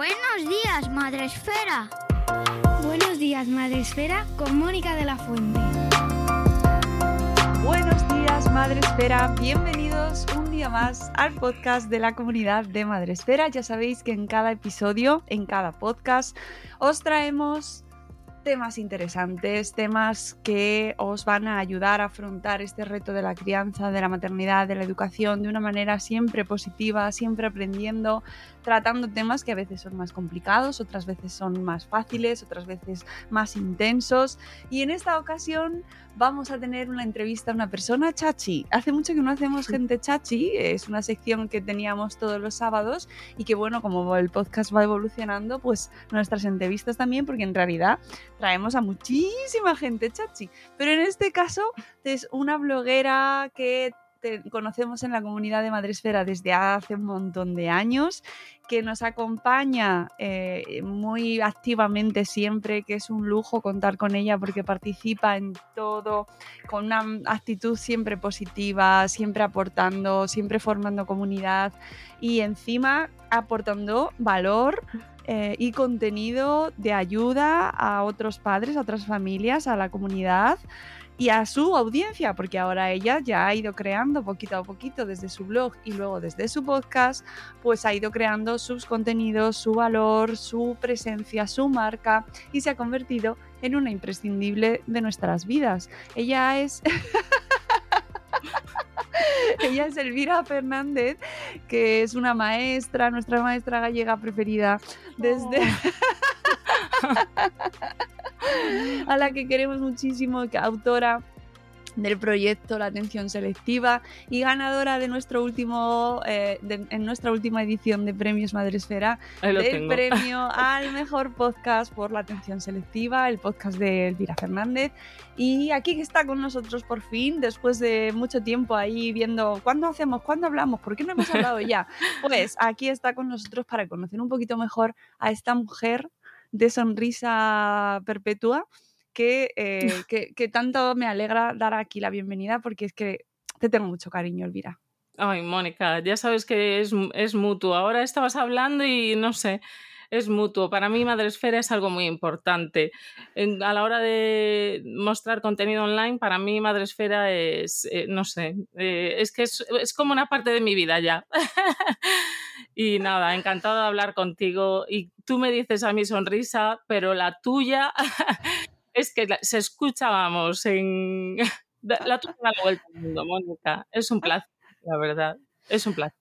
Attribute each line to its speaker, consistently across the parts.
Speaker 1: Buenos días, Madre Esfera. Buenos días, Madre Esfera, con Mónica de la Fuente.
Speaker 2: Buenos días, Madre Esfera. Bienvenidos un día más al podcast de la comunidad de Madre Esfera. Ya sabéis que en cada episodio, en cada podcast, os traemos temas interesantes, temas que os van a ayudar a afrontar este reto de la crianza, de la maternidad, de la educación de una manera siempre positiva, siempre aprendiendo, tratando temas que a veces son más complicados, otras veces son más fáciles, otras veces más intensos. Y en esta ocasión vamos a tener una entrevista a una persona chachi. Hace mucho que no hacemos gente chachi, es una sección que teníamos todos los sábados y que bueno, como el podcast va evolucionando, pues nuestras entrevistas también, porque en realidad traemos a muchísima gente chachi. Pero en este caso es una bloguera que te conocemos en la comunidad de Madresfera desde hace un montón de años, que nos acompaña eh, muy activamente siempre, que es un lujo contar con ella porque participa en todo, con una actitud siempre positiva, siempre aportando, siempre formando comunidad y encima aportando valor eh, y contenido de ayuda a otros padres, a otras familias, a la comunidad y a su audiencia, porque ahora ella ya ha ido creando poquito a poquito desde su blog y luego desde su podcast, pues ha ido creando sus contenidos, su valor, su presencia, su marca y se ha convertido en una imprescindible de nuestras vidas. Ella es... Ella es Elvira Fernández, que es una maestra, nuestra maestra gallega preferida desde... a la que queremos muchísimo, autora del proyecto La Atención Selectiva y ganadora de nuestro último eh, de, en nuestra última edición de Premios Madresfera del premio al mejor podcast por la atención selectiva, el podcast de Elvira Fernández. Y aquí que está con nosotros por fin, después de mucho tiempo ahí viendo cuándo hacemos, cuándo hablamos, por qué no hemos hablado ya. Pues aquí está con nosotros para conocer un poquito mejor a esta mujer de sonrisa perpetua que, eh, que, que, tanto me alegra dar aquí la bienvenida porque es que te tengo mucho cariño, Elvira.
Speaker 3: Ay, Mónica, ya sabes que es, es mutuo. Ahora estabas hablando y no sé, es mutuo. Para mí Madresfera es algo muy importante. A la hora de mostrar contenido online, para mí Madresfera es, eh, no sé, eh, es que es, como una parte de mi vida ya. y nada, encantado de hablar contigo. Y tú me dices a mi sonrisa, pero la tuya es que se escucha, vamos, en... La tuya la vuelta al mundo, Mónica. Es un placer, la verdad. Es un placer.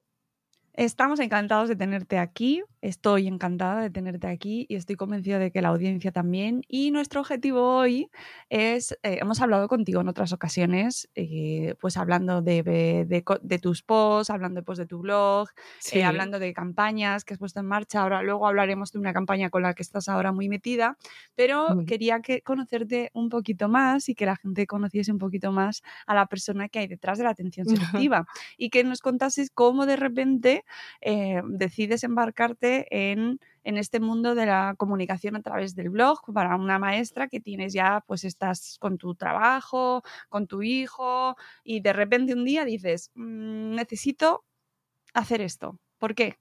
Speaker 2: Estamos encantados de tenerte aquí Estoy encantada de tenerte aquí y estoy convencida de que la audiencia también. Y nuestro objetivo hoy es, eh, hemos hablado contigo en otras ocasiones, eh, pues hablando de, de, tus posts, hablando pues, de tu blog, eh, hablando de campañas que has puesto en marcha. Ahora luego hablaremos de una campaña con la que estás ahora muy metida, pero quería que, conocerte un poquito más y que la gente conociese un poquito más a la persona que hay detrás de la atención selectiva y que nos contases cómo de repente decides embarcarte en, este mundo de la comunicación a través del blog para una maestra que tienes ya, pues estás con tu trabajo, con tu hijo y de repente un día dices, mm, necesito hacer esto. ¿Por qué?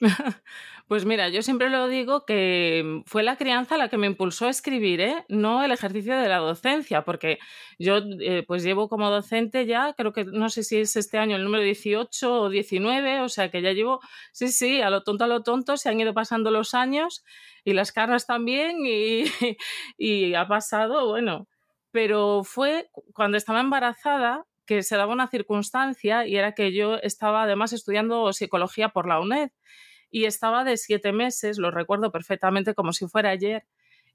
Speaker 3: Pues mira, yo siempre lo digo que fue la crianza la que me impulsó a escribir, ¿eh? no el ejercicio de la docencia, porque yo eh, pues llevo como docente ya, creo que no sé si es este año el número 18 o 19, o sea que ya llevo, sí, sí, a lo tonto, a lo tonto, se han ido pasando los años y las caras también y, y ha pasado, bueno, pero fue cuando estaba embarazada que se daba una circunstancia y era que yo estaba además estudiando psicología por la UNED y estaba de siete meses, lo recuerdo perfectamente como si fuera ayer,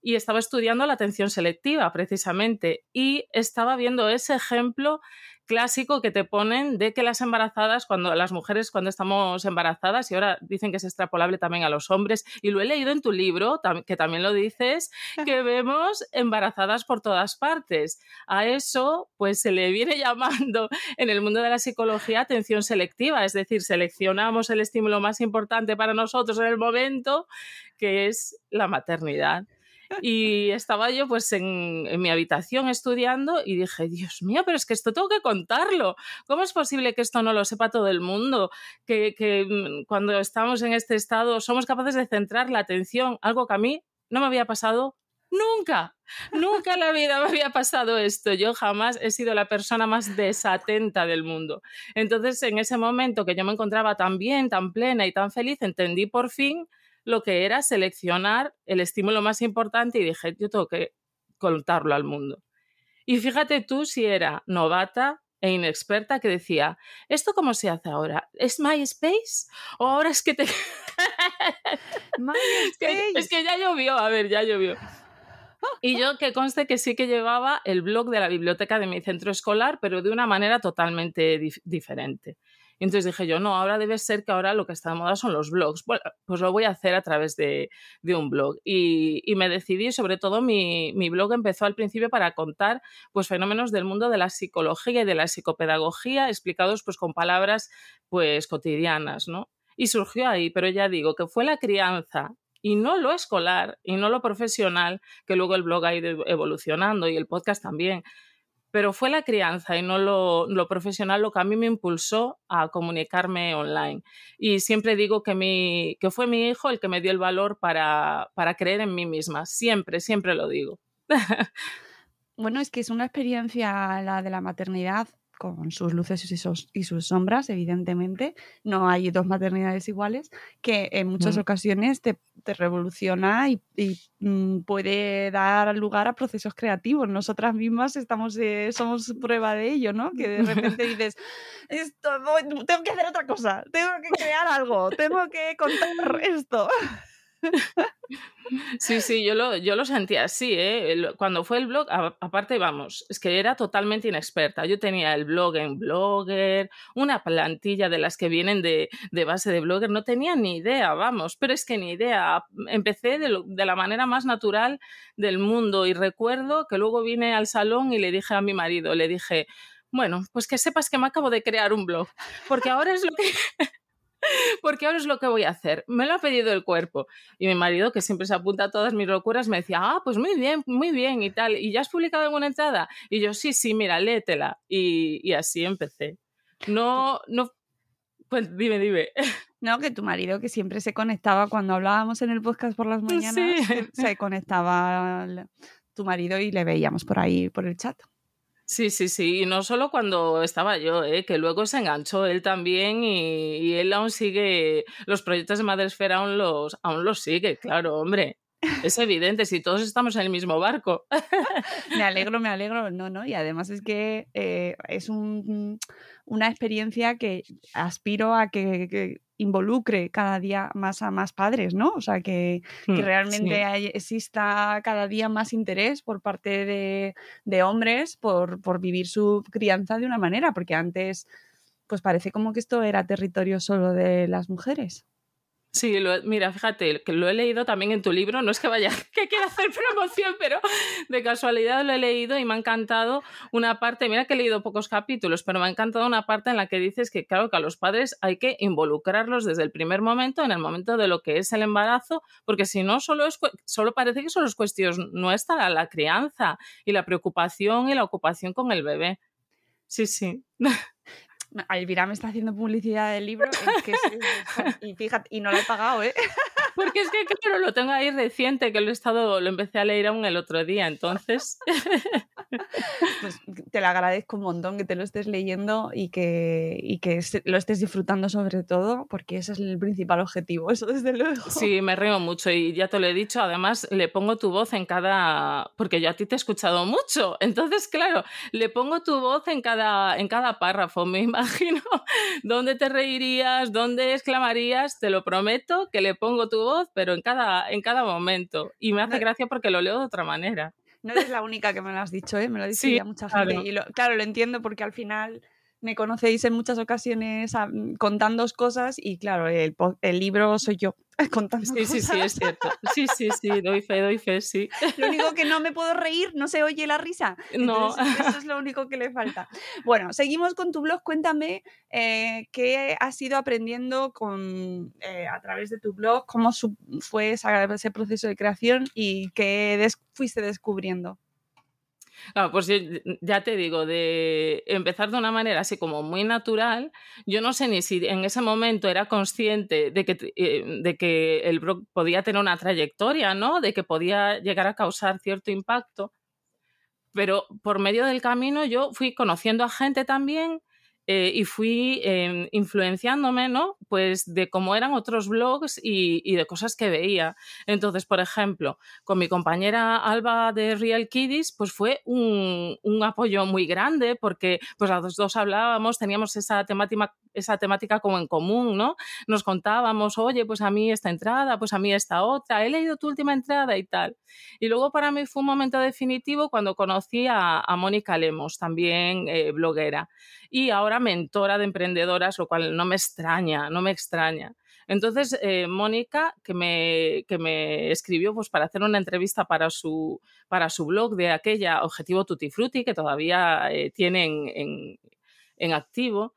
Speaker 3: y estaba estudiando la atención selectiva precisamente y estaba viendo ese ejemplo clásico que te ponen de que las embarazadas, cuando las mujeres cuando estamos embarazadas, y ahora dicen que es extrapolable también a los hombres, y lo he leído en tu libro, que también lo dices, que vemos embarazadas por todas partes. A eso, pues se le viene llamando en el mundo de la psicología atención selectiva, es decir, seleccionamos el estímulo más importante para nosotros en el momento, que es la maternidad. Y estaba yo pues en, mi habitación estudiando y dije, Dios mío, pero es que esto tengo que contarlo. ¿Cómo es posible que esto no lo sepa todo el mundo? Que, que mm, cuando estamos en este estado somos capaces de centrar la atención, algo que a mí no me había pasado Nunca, nunca en la vida me había pasado esto. Yo jamás he sido la persona más desatenta del mundo. Entonces, en ese momento que yo me encontraba tan bien, tan plena y tan feliz, entendí por fin lo que era seleccionar el estímulo más importante y dije, yo tengo que contarlo al mundo. Y fíjate tú si era novata e inexperta que decía, ¿esto cómo se hace ahora? ¿Es MySpace? ¿O ahora es que te... es que ya llovió, a ver, ya llovió. Y yo que conste que sí que llevaba el blog de la biblioteca de mi centro escolar, pero de una manera totalmente diferente. Y entonces dije yo, no, ahora debe ser que ahora lo que está de moda son los blogs. Bueno, pues lo voy a hacer a través de, un blog. Y, me decidí, sobre todo mi, mi, blog empezó al principio para contar pues, fenómenos del mundo de la psicología y de la psicopedagogía explicados pues, con palabras pues, cotidianas, ¿no? Y surgió ahí, pero ya digo que fue la crianza y no lo escolar y no lo profesional, que luego el blog ha ido evolucionando y el podcast también, pero fue la crianza y no lo, profesional lo que a mí me impulsó a comunicarme online. Y siempre digo que, mi, que fue mi hijo el que me dio el valor para, para creer en mí misma. Siempre, siempre lo digo.
Speaker 2: Bueno, es que es una experiencia la de la maternidad con sus luces y sus, y sus, sombras, evidentemente. No hay dos maternidades iguales, que en muchas mm. ocasiones te, te, revoluciona y, mm, puede dar lugar a procesos creativos. Nosotras mismas estamos, eh, somos prueba de ello, ¿no? Que de repente dices, esto, tengo que hacer otra cosa, tengo que crear algo, tengo que contar esto.
Speaker 3: Sí, sí, yo lo, yo lo sentía así, ¿eh? Cuando fue el blog, aparte, vamos, es que era totalmente inexperta. Yo tenía el blog en Blogger, una plantilla de las que vienen de, base de Blogger, no tenía ni idea, vamos, pero es que ni idea. Empecé de, de la manera más natural del mundo y recuerdo que luego vine al salón y le dije a mi marido, le dije, bueno, pues que sepas que me acabo de crear un blog, porque ahora es lo que porque ahora es lo que voy a hacer. Me lo ha pedido el cuerpo. Y mi marido, que siempre se apunta a todas mis locuras, me decía, ah, pues muy bien, muy bien y tal. ¿Y ya has publicado alguna entrada? Y yo, sí, sí, mira, léetela. Y, y así empecé. No, no, pues dime, dime.
Speaker 2: No, que tu marido que siempre se conectaba cuando hablábamos en el podcast por las mañanas, se conectaba tu marido y le veíamos por ahí, por el chat.
Speaker 3: Sí, sí, sí, y no solo cuando estaba yo, ¿eh? que luego se enganchó él también y, él aún sigue, los proyectos de Madresfera aún los, aún los sigue, claro, hombre. Es evidente, si todos estamos en el mismo barco.
Speaker 2: me alegro, me alegro. No, no. Y además es que eh, es una experiencia que aspiro a que, involucre cada día más a más padres, ¿no? O sea, que, hmm, realmente exista cada día más interés por parte de, hombres por, por vivir su crianza de una manera, porque antes pues parece como que esto era territorio solo de las mujeres.
Speaker 3: Sí, mira, fíjate, que lo he leído también en tu libro, no es que vaya, que quiera hacer promoción, pero de casualidad lo he leído y me ha encantado una parte, mira que he leído pocos capítulos, pero me ha encantado una parte en la que dices que claro que a los padres hay que involucrarlos desde el primer momento, en el momento de lo que es el embarazo, porque si no, solo, es, solo parece que solo es cuestión nuestra, la crianza y la preocupación y la ocupación con el bebé. Sí, sí.
Speaker 2: Elvira me está haciendo publicidad del libro y fíjate, y no lo he pagado, ¿eh?
Speaker 3: Porque es que claro, lo tengo ahí reciente, que lo he estado, lo empecé a leer aún el otro día, entonces.
Speaker 2: Pues te lo agradezco un montón que te lo estés leyendo y que, y que lo estés disfrutando sobre todo, porque ese es el principal objetivo, eso desde luego.
Speaker 3: Sí, me río mucho y ya te lo he dicho, además le pongo tu voz en cada. porque yo a ti te he escuchado mucho. Entonces, claro, le pongo tu voz en cada, en cada párrafo. Me imagino dónde te reirías, dónde exclamarías, te lo prometo, que le pongo tu voz, pero en cada, en cada momento. Y me hace gracia porque lo leo de otra manera.
Speaker 2: No eres la única que me lo has dicho, ¿eh? me lo ha dicho ya mucha gente. Y claro, lo entiendo porque al final me conocéis en muchas ocasiones contando cosas y claro, el, el libro soy yo contando
Speaker 3: sí, Sí, sí, es cierto. Sí, sí, sí, doy fe, doy fe, sí.
Speaker 2: Lo único que no me puedo reír, no se oye la risa.
Speaker 3: no.
Speaker 2: Eso es lo único que le falta. Bueno, seguimos con tu blog. Cuéntame eh, qué has ido aprendiendo con, eh, a través de tu blog, cómo fue ese proceso de creación y qué fuiste descubriendo.
Speaker 3: Ah, pues ya te digo, de empezar de una manera así como muy natural, yo no sé ni si en ese momento era consciente de que, eh, de que el blog podía tener una trayectoria, ¿no? De que podía llegar a causar cierto impacto. Pero por medio del camino yo fui conociendo a gente también eh, y fui em, influenciándome, ¿no? Pues de cómo eran otros blogs y, de cosas que veía. Entonces, por ejemplo, con mi compañera Alba de Real Kiddies, pues fue un, apoyo muy grande porque pues los dos hablábamos, teníamos esa temática, esa temática como en común, ¿no? Nos contábamos, oye, pues a mí esta entrada, pues a mí esta otra, he leído tu última entrada y tal. Y luego para mí fue un momento definitivo cuando conocí a, Mónica Lemos, también eh, bloguera y ahora mentora de emprendedoras, lo cual no me extraña, no me extraña. Entonces, eh, Mónica, que me, que me escribió pues, para hacer una entrevista para su, para su blog de aquella Objetivo Tutti Frutti, que todavía eh, tienen en, en activo,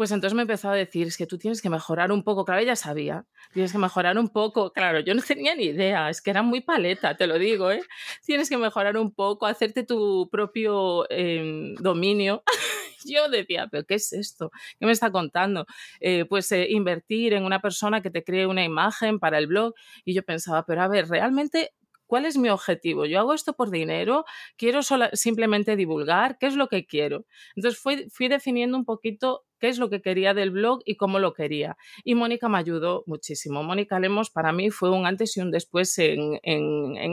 Speaker 3: pues entonces me empezó a decir, es que tú tienes que mejorar un poco, claro, ella sabía, tienes que mejorar un poco, claro, yo no tenía ni idea, es que era muy paleta, te lo digo, ¿eh? Tienes que mejorar un poco, hacerte tu propio em, dominio. yo decía, pero ¿qué es esto? ¿Qué me está contando? Eh, pues eh, invertir en una persona que te cree una imagen para el blog. Y yo pensaba, pero a ver, realmente ¿Cuál es mi objetivo? ¿Yo hago esto por dinero? ¿Quiero simplemente divulgar? ¿Qué es lo que quiero? Entonces fui, definiendo un poquito qué es lo que quería del blog y cómo lo quería. Y Mónica me ayudó muchísimo. Mónica Lemos para mí fue un antes y un después en,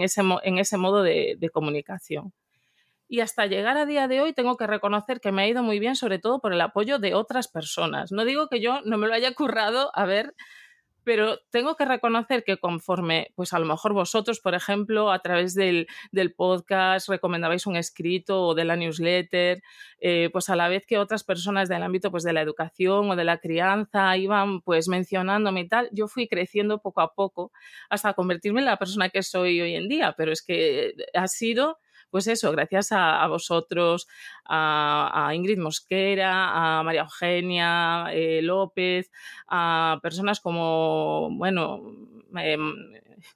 Speaker 3: ese, en ese, modo de, de comunicación. Y hasta llegar a día de hoy tengo que reconocer que me ha ido muy bien, sobre todo por el apoyo de otras personas. No digo que yo no me lo haya currado a ver pero tengo que reconocer que conforme, pues a lo mejor vosotros, por ejemplo, a través del, podcast recomendabais un escrito o de la newsletter, eh, pues a la vez que otras personas del ámbito pues de la educación o de la crianza iban pues mencionándome y tal, yo fui creciendo poco a poco hasta convertirme en la persona que soy hoy en día, pero es que ha sido pues eso, gracias a, vosotros, a, Ingrid Mosquera, a María Eugenia eh, López, a personas como, bueno, em,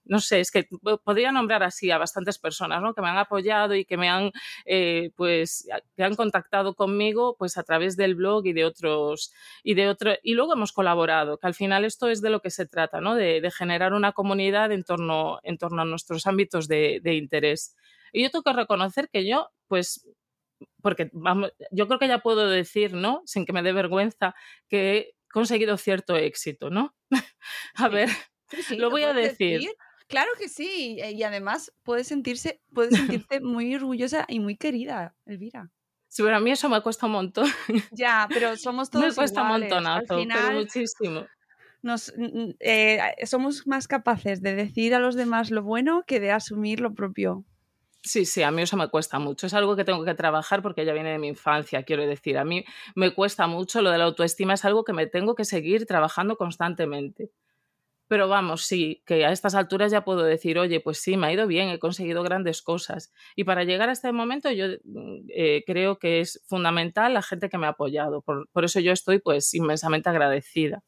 Speaker 3: no sé, es que podría nombrar así a bastantes personas ¿no? que me han apoyado y que me han, eh, pues, que han contactado conmigo pues, a través del blog y de otros, y de otro, y luego hemos colaborado, que al final esto es de lo que se trata, ¿no? de, generar una comunidad en torno, en torno a nuestros ámbitos de interés. Y yo tengo que reconocer que yo, pues, porque vamos, yo creo que ya puedo decir, ¿no? Sin que me dé vergüenza, que he conseguido cierto éxito, ¿no? a ver, lo voy a decir.
Speaker 2: Claro que sí, y además puedes sentirse, puedes sentirte muy orgullosa y muy querida, Elvira.
Speaker 3: Sí, pero a mí eso me cuesta un montón.
Speaker 2: Ya, pero somos todos
Speaker 3: Me cuesta
Speaker 2: iguales.
Speaker 3: un montonazo,
Speaker 2: Al final,
Speaker 3: pero muchísimo.
Speaker 2: nos, eh, somos más capaces de decir a los demás lo bueno que de asumir lo propio.
Speaker 3: Sí, sí, a mí eso me cuesta mucho. Es algo que tengo que trabajar porque ya viene de mi infancia, quiero decir. A mí me cuesta mucho lo de la autoestima, es algo que me tengo que seguir trabajando constantemente. Pero vamos, sí, que a estas alturas ya puedo decir, oye, pues sí, me ha ido bien, he conseguido grandes cosas. Y para llegar a este momento yo mm, eh, creo que es fundamental la gente que me ha apoyado. Por, por eso yo estoy pues inmensamente agradecida.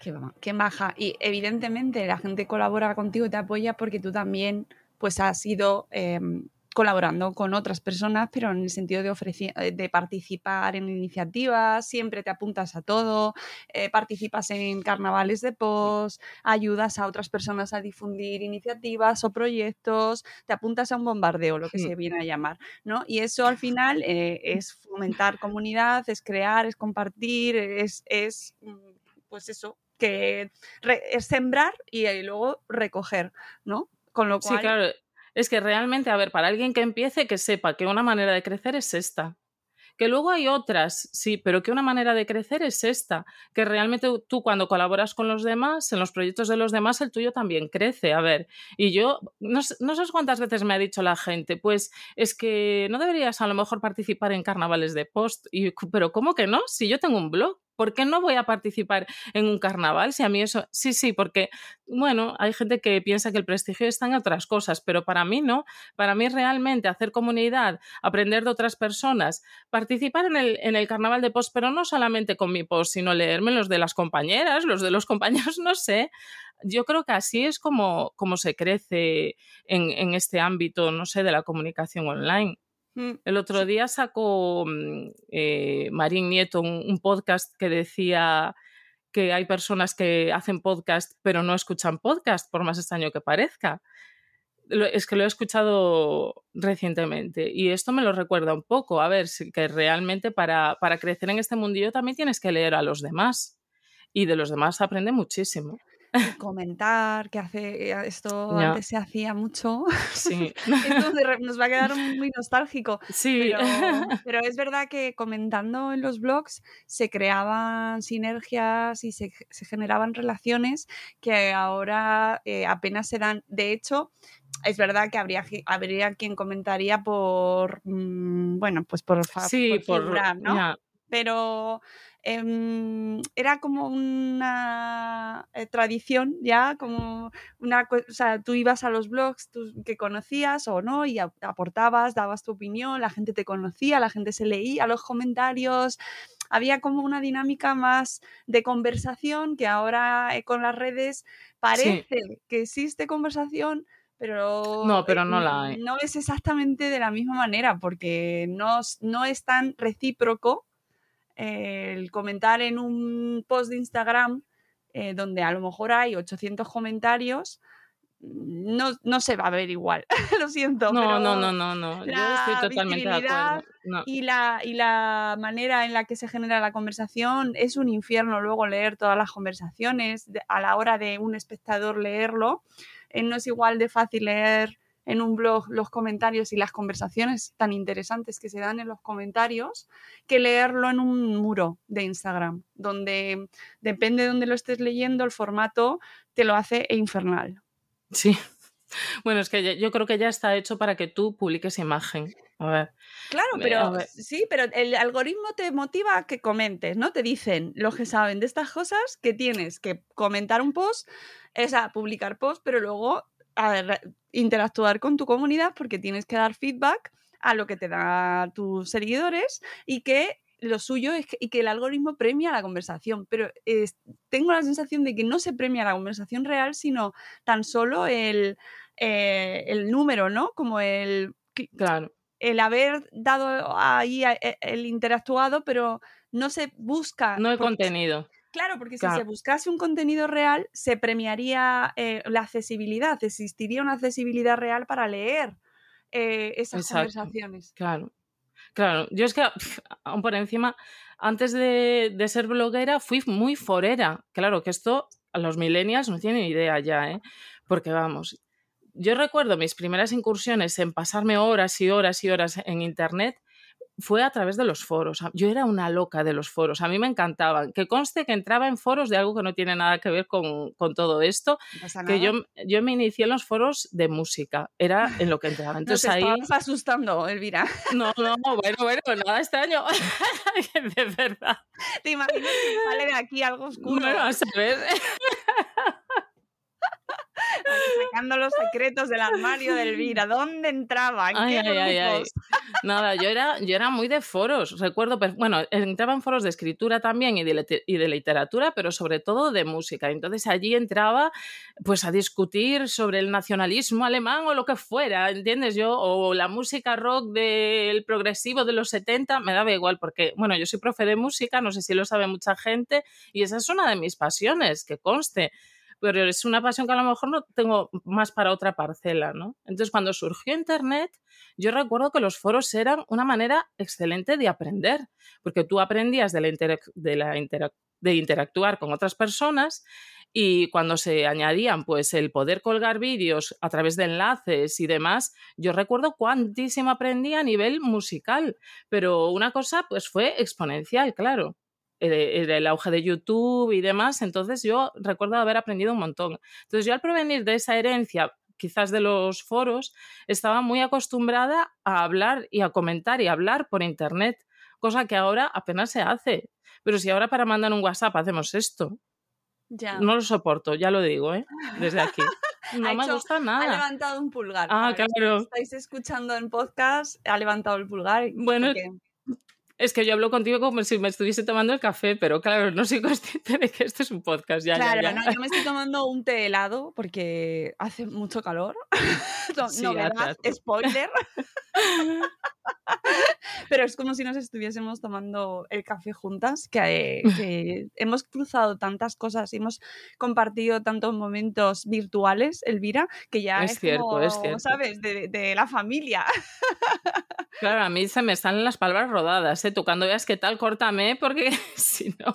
Speaker 2: Qué, qué maja. Y evidentemente la gente colabora contigo te apoya porque tú también pues has ido em, colaborando con otras personas, pero en el sentido de, eh, de participar en iniciativas, siempre te apuntas a todo, eh, participas en carnavales de post, ayudas a otras personas a difundir iniciativas o proyectos, te apuntas a un bombardeo, lo que
Speaker 3: Hmm.
Speaker 2: se viene a llamar, ¿no? Y eso al final eh, es fomentar comunidad, es crear, es compartir, es, es mm, pues eso, que es sembrar y, luego recoger, ¿no? Con lo
Speaker 3: Sí, claro. Es que realmente, a ver, para alguien que empiece, que sepa que una manera de crecer es esta. Que luego hay otras, sí, pero que una manera de crecer es esta. Que realmente tú cuando colaboras con los demás, en los proyectos de los demás, el tuyo también crece. A ver, y yo, no, sé- no sé cuántas veces me ha dicho la gente, pues es que no deberías a lo mejor participar en carnavales de post. Y, pero ¿cómo que no? Si yo tengo un blog. ¿Por qué no voy a participar en un carnaval? Si a mí eso, sí, sí, porque, bueno, hay gente que piensa que el prestigio está en otras cosas, pero para mí no. Para mí realmente hacer comunidad, aprender de otras personas, participar en el, en el carnaval de post, pero no solamente con mi post, sino leerme los de las compañeras, los de los compañeros, no sé. Yo creo que así es como, como se crece en, en este ámbito, no sé, de la comunicación online.
Speaker 2: Mm,
Speaker 3: El otro día sacó mm, eh, Marín Nieto un, un podcast que decía que hay personas que hacen podcast pero no escuchan podcast, por más extraño que parezca. Lo- Es que lo he escuchado recientemente y esto me lo recuerda un poco. A ver, que realmente para, para crecer en este mundillo también tienes que leer a los demás y de los demás aprende muchísimo.
Speaker 2: Y comentar, que hace eh, esto antes se hacía mucho.
Speaker 3: Sí,
Speaker 2: re- nos va a quedar muy nostálgico.
Speaker 3: sí.
Speaker 2: Pero, pero es verdad que comentando en los blogs se creaban sinergias y se, se generaban relaciones que ahora eh, apenas se dan. De hecho, es verdad que habría, habría quien comentaría por, mm, bueno, pues por,
Speaker 3: Sí, por,
Speaker 2: figurar, ¿no?
Speaker 3: ya.
Speaker 2: pero em, era como una eh, tradición ya, como una, o sea, tú ibas a los blogs tú- que conocías o no y aportabas, dabas tu opinión, la gente te conocía, la gente se leía los comentarios, había como una dinámica más de conversación que ahora eh, con las redes parece que existe conversación. Pero,
Speaker 3: No, pero
Speaker 2: eh,
Speaker 3: no la hay.
Speaker 2: no es exactamente de la misma manera porque no, no es tan recíproco el comentar en un post de Instagram eh, donde a lo mejor hay 800 comentarios, no, no se va a ver igual. lo siento.
Speaker 3: No,
Speaker 2: pero
Speaker 3: no, no, no, no. Yo estoy totalmente de acuerdo. No.
Speaker 2: Y la, y la manera en la que se genera la conversación es un infierno luego leer todas las conversaciones. de- a la hora de un espectador leerlo, eh, no es igual de fácil leer en un blog los comentarios y las conversaciones tan interesantes que se dan en los comentarios que leerlo en un muro de Instagram, donde depende de dónde lo estés leyendo, el formato te lo hace infernal.
Speaker 3: Sí. Bueno, es que yo creo que ya está hecho para que tú publiques imagen. A ver.
Speaker 2: Claro, pero
Speaker 3: a ver.
Speaker 2: sí, pero el algoritmo te motiva a que comentes, ¿no? Te dicen los que saben de estas cosas que tienes que comentar un post, o sea, publicar post, pero luego a interactuar con tu comunidad porque tienes que dar feedback a lo que te dan tus seguidores y que lo suyo es que, y que el algoritmo premia la conversación, pero tengo la sensación de que no se premia la conversación real, sino tan solo el, eh, el número, ¿no? Como el,
Speaker 3: Claro.
Speaker 2: el haber dado ahí a- e- el interactuado, pero no se busca.
Speaker 3: No el contenido.
Speaker 2: Claro, porque si se buscase un contenido real, se premiaría eh, la accesibilidad, existiría una accesibilidad real para leer eh, esas
Speaker 3: Exacto.
Speaker 2: conversaciones.
Speaker 3: Claro. Claro. Yo es que, aún por encima, antes de, de ser bloguera, fui muy forera. Claro que esto a los millennials no tienen idea ya, ¿eh? porque vamos, yo recuerdo mis primeras incursiones en pasarme horas y horas y horas en Internet fue a través de los foros. Yo era una loca de los foros, a mí me encantaban. Que conste que entraba en foros de algo que no tiene nada que ver con, todo esto, que yo, yo me inicié en los foros de música, era en lo que entraba. Entonces ahí...
Speaker 2: asustando, Elvira.
Speaker 3: No, no, bueno, bueno, nada extraño, de verdad.
Speaker 2: Te imaginas que sale de aquí algo oscuro.
Speaker 3: Bueno, a saber
Speaker 2: sacando los secretos del armario de Elvira. ¿Dónde entraba? ¿En qué
Speaker 3: Nada, yo era, yo era muy de foros. Recuerdo, bueno, entraba en foros de escritura también y de, y de literatura, pero sobre todo de música. Entonces allí entraba pues a discutir sobre el nacionalismo alemán o lo que fuera, ¿entiendes? Yo, o la música rock del progresivo de los 70, me daba igual, porque, bueno, yo soy profe de música, no sé si lo sabe mucha gente, y esa es una de mis pasiones, que conste pero es una pasión que a lo mejor no tengo más para otra parcela, ¿no? Entonces, cuando surgió Internet, yo recuerdo que los foros eran una manera excelente de aprender, porque tú aprendías de, la, de, la de interactuar con otras personas y cuando se añadían pues el poder colgar vídeos a través de enlaces y demás, yo recuerdo cuantísimo aprendí a nivel musical, pero una cosa pues fue exponencial, claro. Eh, el auge de YouTube y demás, entonces yo recuerdo haber aprendido un montón. Entonces yo al provenir de esa herencia quizás de los foros, estaba muy acostumbrada a hablar y a comentar y a hablar por Internet, cosa que ahora apenas se hace. Pero si ahora para mandar un WhatsApp hacemos esto, ya. no lo soporto, ya lo digo, ¿eh? desde aquí. No me gusta nada.
Speaker 2: Ha levantado un pulgar.
Speaker 3: Ah, claro.
Speaker 2: Si estáis escuchando en podcast, ha levantado el pulgar.
Speaker 3: Bueno, es que yo hablo contigo como si me estuviese tomando el café, pero claro, no soy consciente de que esto es un podcast. Ya,
Speaker 2: claro,
Speaker 3: ya,
Speaker 2: No, yo me estoy tomando un té helado porque hace mucho calor. no, ¿verdad? Spoiler. Pero es como si nos estuviésemos tomando el café juntas, que, hemos cruzado tantas cosas y hemos compartido tantos momentos virtuales, Elvira, que ya es, cierto, es cierto. ¿sabes? De, la familia.
Speaker 3: Claro, a mí se me están las palabras rodadas, ¿eh? Tú cuando veas qué tal, córtame, porque si no...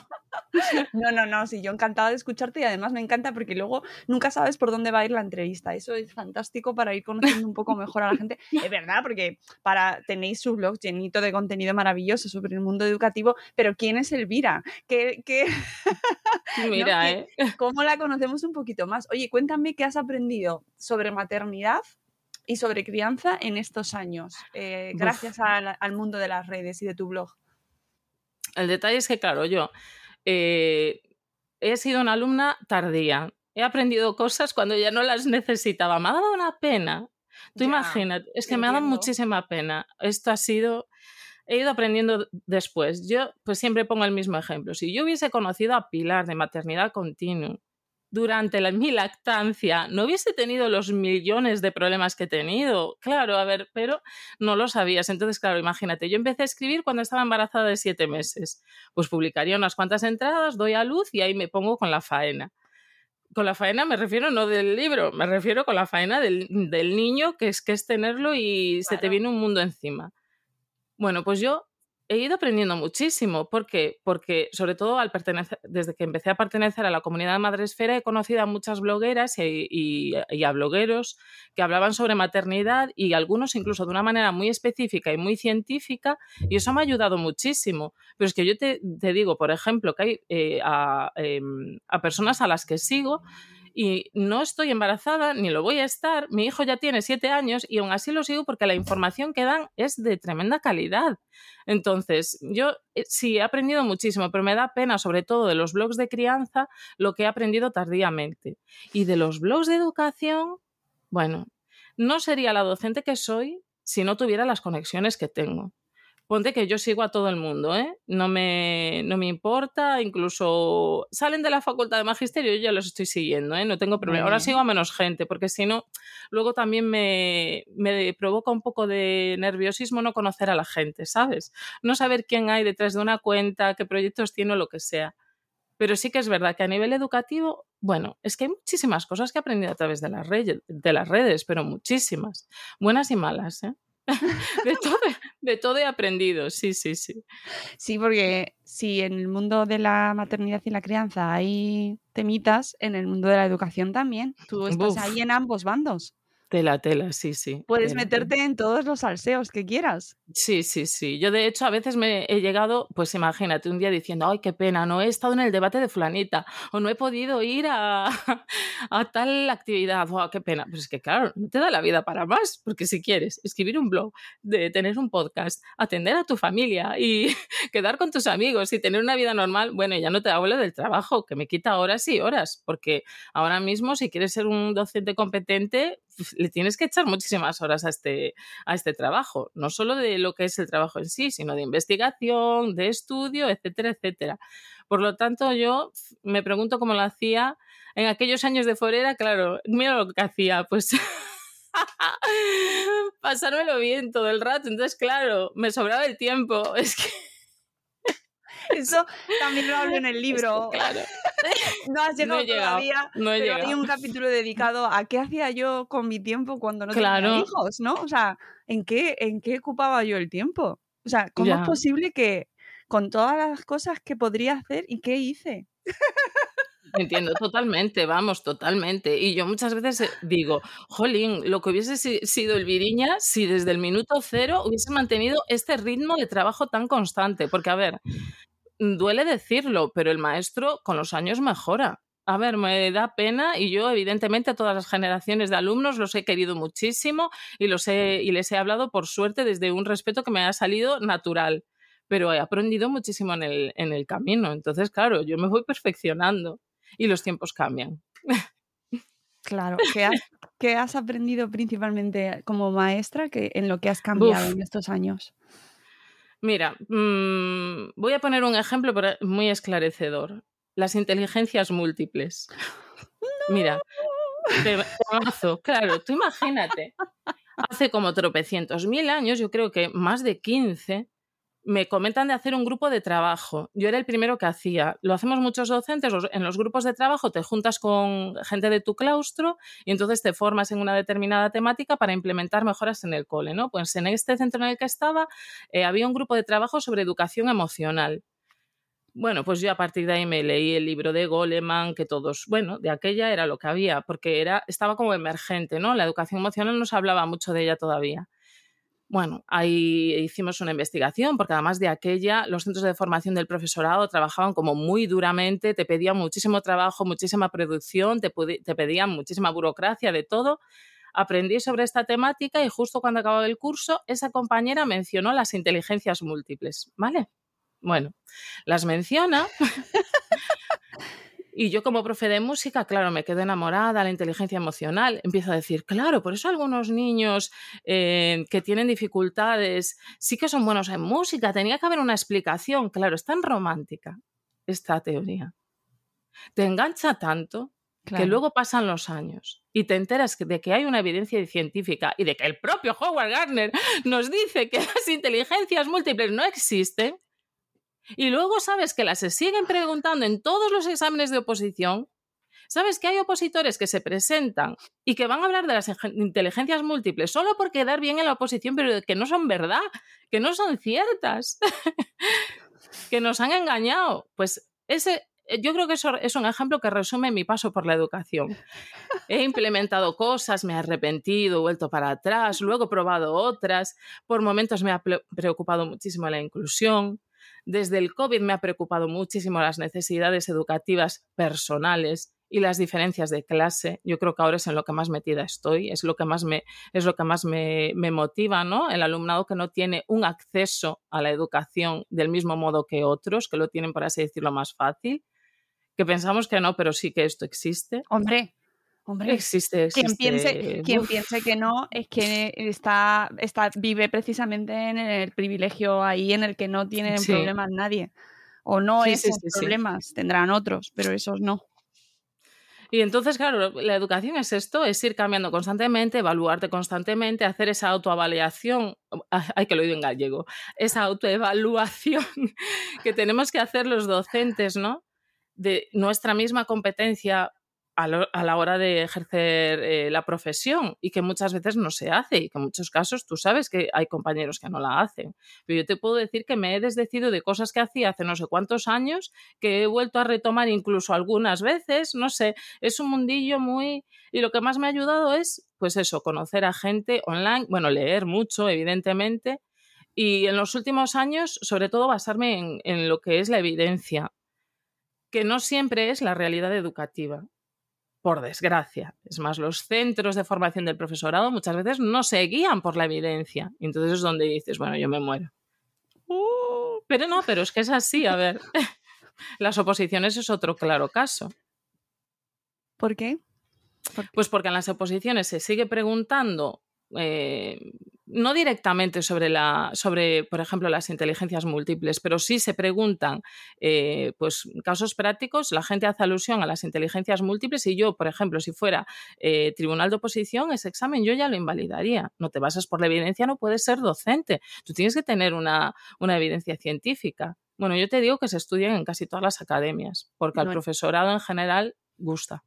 Speaker 2: No, no, no, sí, yo encantada de escucharte y además me encanta porque luego nunca sabes por dónde va a ir la entrevista. Eso es fantástico para ir conociendo un poco mejor a la gente. Es verdad, porque para tenéis su blog llenito de contenido maravilloso sobre el mundo educativo, pero ¿quién es Elvira? ¿Qué, qué...
Speaker 3: Mira, ¿eh?
Speaker 2: ¿Cómo la conocemos un poquito más? Oye, cuéntame qué has aprendido sobre maternidad y sobre crianza en estos años, eh, gracias al, al mundo de las redes y de tu blog.
Speaker 3: El detalle es que, claro, yo eh, he sido una alumna tardía. He aprendido cosas cuando ya no las necesitaba. Me ha dado una pena. Tú imaginas, es que me ha dado muchísima pena. Esto ha sido he ido aprendiendo después. Yo pues siempre pongo el mismo ejemplo. Si yo hubiese conocido a Pilar de maternidad continua durante la, mi lactancia no hubiese tenido los millones de problemas que he tenido. Claro, a ver, pero no lo sabías. Entonces, claro, imagínate, yo empecé a escribir cuando estaba embarazada de siete meses. Pues publicaría unas cuantas entradas, doy a luz y ahí me pongo con la faena. Con la faena me refiero no del libro, me refiero con la faena del, niño, que es que es tenerlo y se te viene un mundo encima. Bueno, pues yo he ido aprendiendo muchísimo. ¿Por qué? Porque, sobre todo, al pertenecer, desde que empecé a pertenecer a la comunidad Madresfera, he conocido a muchas blogueras y, a blogueros que hablaban sobre maternidad y algunos incluso de una manera muy específica y muy científica, y eso me ha ayudado muchísimo. Pero es que yo te, digo, por ejemplo, que hay eh, em, a personas a las que sigo y no estoy embarazada ni lo voy a estar. Mi hijo ya tiene siete años y aún así lo sigo porque la información que dan es de tremenda calidad. Entonces, yo eh, sí he aprendido muchísimo, pero me da pena, sobre todo de los blogs de crianza, lo que he aprendido tardíamente. Y de los blogs de educación, bueno, no sería la docente que soy si no tuviera las conexiones que tengo ponte que yo sigo a todo el mundo, ¿eh? No me, no me importa, incluso salen de la facultad de magisterio, yo ya los estoy siguiendo, ¿eh? No tengo problema. Ahora sigo a menos gente, porque si no, luego también me, me provoca un poco de nerviosismo no conocer a la gente, ¿sabes? No saber quién hay detrás de una cuenta, qué proyectos tiene o lo que sea. Pero sí que es verdad que a nivel educativo, bueno, es que hay muchísimas cosas que he aprendido a través de las, redes, de las redes, pero muchísimas, buenas y malas, ¿eh? de, todo, De todo he aprendido, sí, sí, sí.
Speaker 2: Sí, porque si en el mundo de la maternidad y la crianza hay temitas, en el mundo de la educación también. Tú estás ahí en ambos bandos.
Speaker 3: Tela, tela, sí, sí.
Speaker 2: Puedes meterte en todos los salseos que quieras.
Speaker 3: Sí, sí, sí. Yo de hecho a veces me he llegado, pues imagínate, un día diciendo, ay, qué pena, no he estado en el debate de fulanita o no he podido ir a, a tal actividad, oh, qué pena. Pues es que claro, no te da la vida para más, porque si quieres escribir un blog, de tener un podcast, atender a tu familia y quedar con tus amigos y tener una vida normal, bueno, ya no te hablo del trabajo, que me quita horas y horas, porque ahora mismo si quieres ser un docente competente, le tienes que echar muchísimas horas a este, a este trabajo, no solo de lo que es el trabajo en sí, sino de investigación, de estudio, etcétera, etcétera. Por lo tanto, yo me pregunto cómo lo hacía en aquellos años de forera, claro, mira lo que hacía, pues pasármelo bien todo el rato, entonces claro, me sobraba el tiempo, es que
Speaker 2: eso también lo hablo en el libro. claro. No has llegado, todavía, no pero hay un capítulo dedicado a qué hacía yo con mi tiempo cuando no tenía hijos, ¿no? O sea, ¿en qué, ¿en qué ocupaba yo el tiempo? O sea, ¿cómo es posible que con todas las cosas que podría hacer y qué hice?
Speaker 3: Entiendo totalmente, vamos, totalmente. Y yo muchas veces eh, digo, jolín, lo que hubiese sido el Viriña si desde el minuto cero hubiese mantenido este ritmo de trabajo tan constante. Porque, a ver, duele decirlo, pero el maestro con los años mejora. A ver, me da pena y yo evidentemente a todas las generaciones de alumnos los he querido muchísimo y, los he, y les he hablado por suerte desde un respeto que me ha salido natural, pero he aprendido muchísimo en el, en el camino. Entonces, claro, yo me voy perfeccionando y los tiempos cambian.
Speaker 2: Claro, ¿qué has, has aprendido principalmente como maestra que, en lo que has cambiado en estos años?
Speaker 3: Mira, mm, voy a poner un ejemplo muy esclarecedor. Las inteligencias múltiples. Mira, claro, tú imagínate. Hace como tropecientos mil años, yo creo que más de 15, me comentan de hacer un grupo de trabajo. Yo era el primero que hacía. Lo hacemos muchos docentes. En los grupos de trabajo te juntas con gente de tu claustro y entonces te formas en una determinada temática para implementar mejoras en el cole. ¿no? Pues en este centro en el que estaba eh, había un grupo de trabajo sobre educación emocional. Bueno, pues yo a partir de ahí me leí el libro de Goleman, que todos, bueno, de aquella era lo que había, porque era, estaba como emergente, ¿no? La educación emocional no se hablaba mucho de ella todavía. Bueno, ahí hicimos una investigación porque además de aquella, los centros de formación del profesorado trabajaban como muy duramente, te pedían muchísimo trabajo, muchísima producción, te, pedían muchísima burocracia, de todo. Aprendí sobre esta temática y justo cuando acabó el curso, esa compañera mencionó las inteligencias múltiples, ¿vale? Bueno, las menciona Y yo como profe de música, claro, me quedo enamorada, la inteligencia emocional, empiezo a decir, claro, por eso algunos niños eh, que tienen dificultades sí que son buenos en música, tenía que haber una explicación, claro, es tan romántica esta teoría. Te engancha tanto que luego pasan los años y te enteras de que hay una evidencia científica y de que el propio Howard Gardner nos dice que las inteligencias múltiples no existen y luego sabes que las se siguen preguntando en todos los exámenes de oposición. Sabes que hay opositores que se presentan y que van a hablar de las inteligencias múltiples solo por quedar bien en la oposición, pero que no son verdad, que no son ciertas, que nos han engañado. Pues ese, eh, yo creo que eso es un ejemplo que resume mi paso por la educación. He implementado cosas, me he arrepentido, vuelto para atrás, luego he probado otras, por momentos me ha preocupado muchísimo la inclusión, desde el COVID me ha preocupado muchísimo las necesidades educativas personales y las diferencias de clase. Yo creo que ahora es en lo que más metida estoy, es lo que más me, es lo que más me, motiva, ¿no? El alumnado que no tiene un acceso a la educación del mismo modo que otros, que lo tienen, por así decirlo, más fácil, que pensamos que no, pero sí que esto existe.
Speaker 2: Hombre, Hombre,
Speaker 3: existe,
Speaker 2: Quien, piense, quien piense que no es que está, está, vive precisamente en el privilegio ahí en el que no tienen problemas nadie. O no esos problemas, tendrán otros, pero esos no.
Speaker 3: Y entonces, claro, la educación es esto, es ir cambiando constantemente, evaluarte constantemente, hacer esa autoavaliación, hay que lo oído en gallego, esa autoevaluación que tenemos que hacer los docentes, ¿no? De nuestra misma competencia a, la hora de ejercer eh, la profesión y que muchas veces no se hace y que en muchos casos tú sabes que hay compañeros que no la hacen. Pero yo te puedo decir que me he desdecido de cosas que hacía hace no sé cuántos años, que he vuelto a retomar incluso algunas veces, no sé, es un mundillo muy... Y lo que más me ha ayudado es, pues eso, conocer a gente online, bueno, leer mucho, evidentemente, y en los últimos años, sobre todo, basarme en, en lo que es la evidencia, que no siempre es la realidad educativa por desgracia. Es más, los centros de formación del profesorado muchas veces no se guían por la evidencia. Entonces es donde dices, bueno, yo me muero. Uh, pero no, pero es que es así, a ver. Las oposiciones es otro claro caso.
Speaker 2: ¿Por qué?
Speaker 3: Pues porque en las oposiciones se sigue preguntando eh, no directamente sobre, la, sobre, por ejemplo, las inteligencias múltiples, pero sí se preguntan eh, pues, casos prácticos, la gente hace alusión a las inteligencias múltiples y yo, por ejemplo, si fuera eh, tribunal de oposición, ese examen yo ya lo invalidaría. No te basas por la evidencia, no puedes ser docente. Tú tienes que tener una, una evidencia científica. Bueno, yo te digo que se estudian en casi todas las academias, porque al profesorado en general gusta.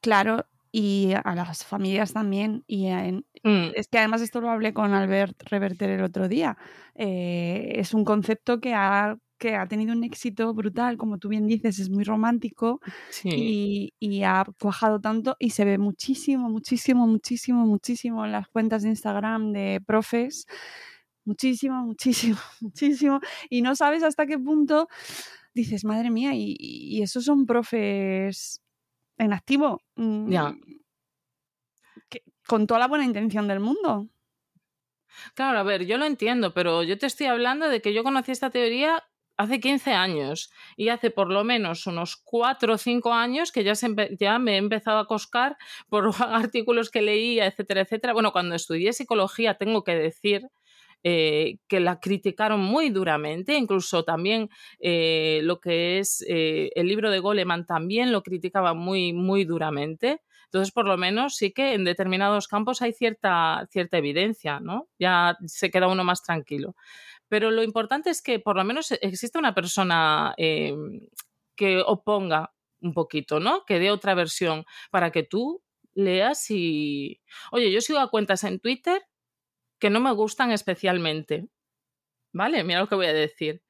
Speaker 2: Claro, y a las familias también. Y mm. es que además esto lo hablé con Albert Reverter el otro día. Eh, es un concepto que ha, que ha tenido un éxito brutal, como tú bien dices, es muy romántico y, y, ha cuajado tanto y se ve muchísimo, muchísimo, muchísimo, muchísimo en las cuentas de Instagram de profes. Muchísimo, muchísimo, muchísimo. Y no sabes hasta qué punto dices, madre mía, y, y esos son profes en activo.
Speaker 3: Ya. Mm,
Speaker 2: con toda la buena intención del mundo.
Speaker 3: Claro, a ver, yo lo entiendo, pero yo te estoy hablando de que yo conocí esta teoría hace 15 años y hace por lo menos unos 4 o 5 años que ya, ya me he empezado a coscar por artículos que leía, etcétera, etcétera. Bueno, cuando estudié psicología, tengo que decir eh, que la criticaron muy duramente, incluso también eh, lo que es eh, el libro de Goleman también lo criticaba muy, muy duramente. Entonces, por lo menos sí que en determinados campos hay cierta, cierta evidencia, ¿no? Ya se queda uno más tranquilo. Pero lo importante es que por lo menos existe una persona que oponga un poquito, ¿no? Que dé otra versión para que tú leas y... Oye, yo sigo a cuentas en Twitter que no me gustan especialmente. ¿Vale? Mira lo que voy a decir.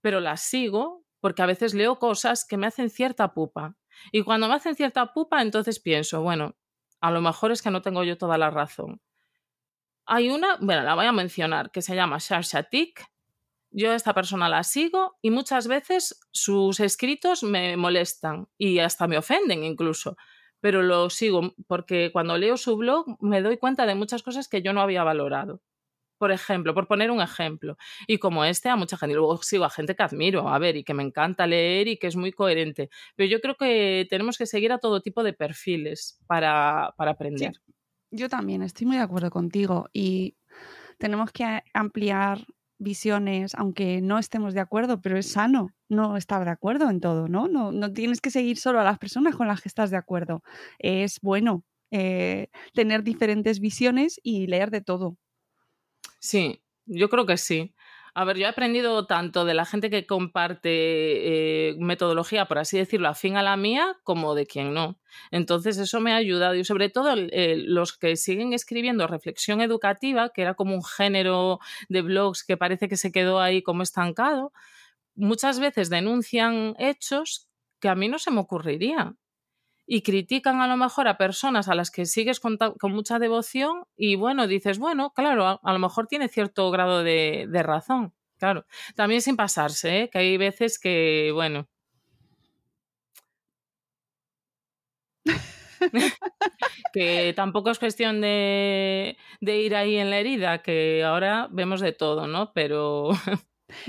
Speaker 3: Pero las sigo porque a veces leo cosas que me hacen cierta pupa. Y cuando me hacen cierta pupa, entonces pienso, bueno, a lo mejor es que no tengo yo toda la razón. Hay una, bueno, la voy a mencionar, que se llama Sharshatik. Yo a esta persona la sigo y muchas veces sus escritos me molestan y hasta me ofenden incluso pero lo sigo porque cuando leo su blog me doy cuenta de muchas cosas que yo no había valorado. Por ejemplo, por poner un ejemplo. Y como este, a mucha gente, luego sigo a gente que admiro, a ver, y que me encanta leer y que es muy coherente. Pero yo creo que tenemos que seguir a todo tipo de perfiles para, para aprender.
Speaker 2: Yo también estoy muy de acuerdo contigo y tenemos que ampliar visiones, aunque no estemos de acuerdo, pero es sano no estar de acuerdo en todo, ¿no? No, no tienes que seguir solo a las personas con las que estás de acuerdo. Es bueno eh, tener diferentes visiones y leer de todo.
Speaker 3: Sí, yo creo que sí. A ver, yo he aprendido tanto de la gente que comparte eh, metodología, por así decirlo, afín a la mía, como de quien no. Entonces, eso me ha ayudado. Y sobre todo, los que siguen escribiendo reflexión educativa, que era como un género de blogs que parece que se quedó ahí como estancado, muchas veces denuncian hechos que a mí no se me ocurriría y critican a lo mejor a personas a las que sigues con, mucha devoción y bueno, dices, bueno, claro, a, lo mejor tiene cierto grado de, razón, claro. También sin pasarse, ¿eh? que hay veces que, bueno. que tampoco es cuestión de, de, ir ahí en la herida, que ahora vemos de todo, ¿no? Pero